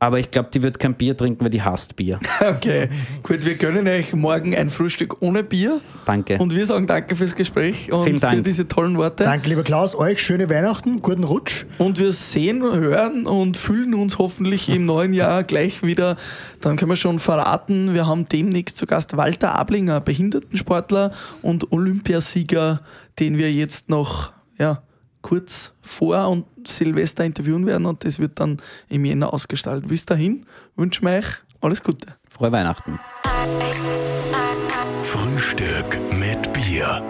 Aber ich glaube, die wird kein Bier trinken, weil die hasst Bier. Okay, gut, wir gönnen euch morgen ein Frühstück ohne Bier. Danke. Und wir sagen danke fürs Gespräch und Vielen Dank. für diese tollen Worte. Danke, lieber Klaus. Euch schöne Weihnachten, guten Rutsch. Und wir sehen, hören und fühlen uns hoffentlich im neuen Jahr gleich wieder. Dann können wir schon verraten, wir haben demnächst zu Gast Walter Ablinger, Behindertensportler und Olympiasieger, den wir jetzt noch ja, kurz vor und Silvester interviewen werden und das wird dann im Jänner ausgestaltet. Bis dahin wünschen wir euch alles Gute. Frohe Weihnachten. Frühstück mit Bier.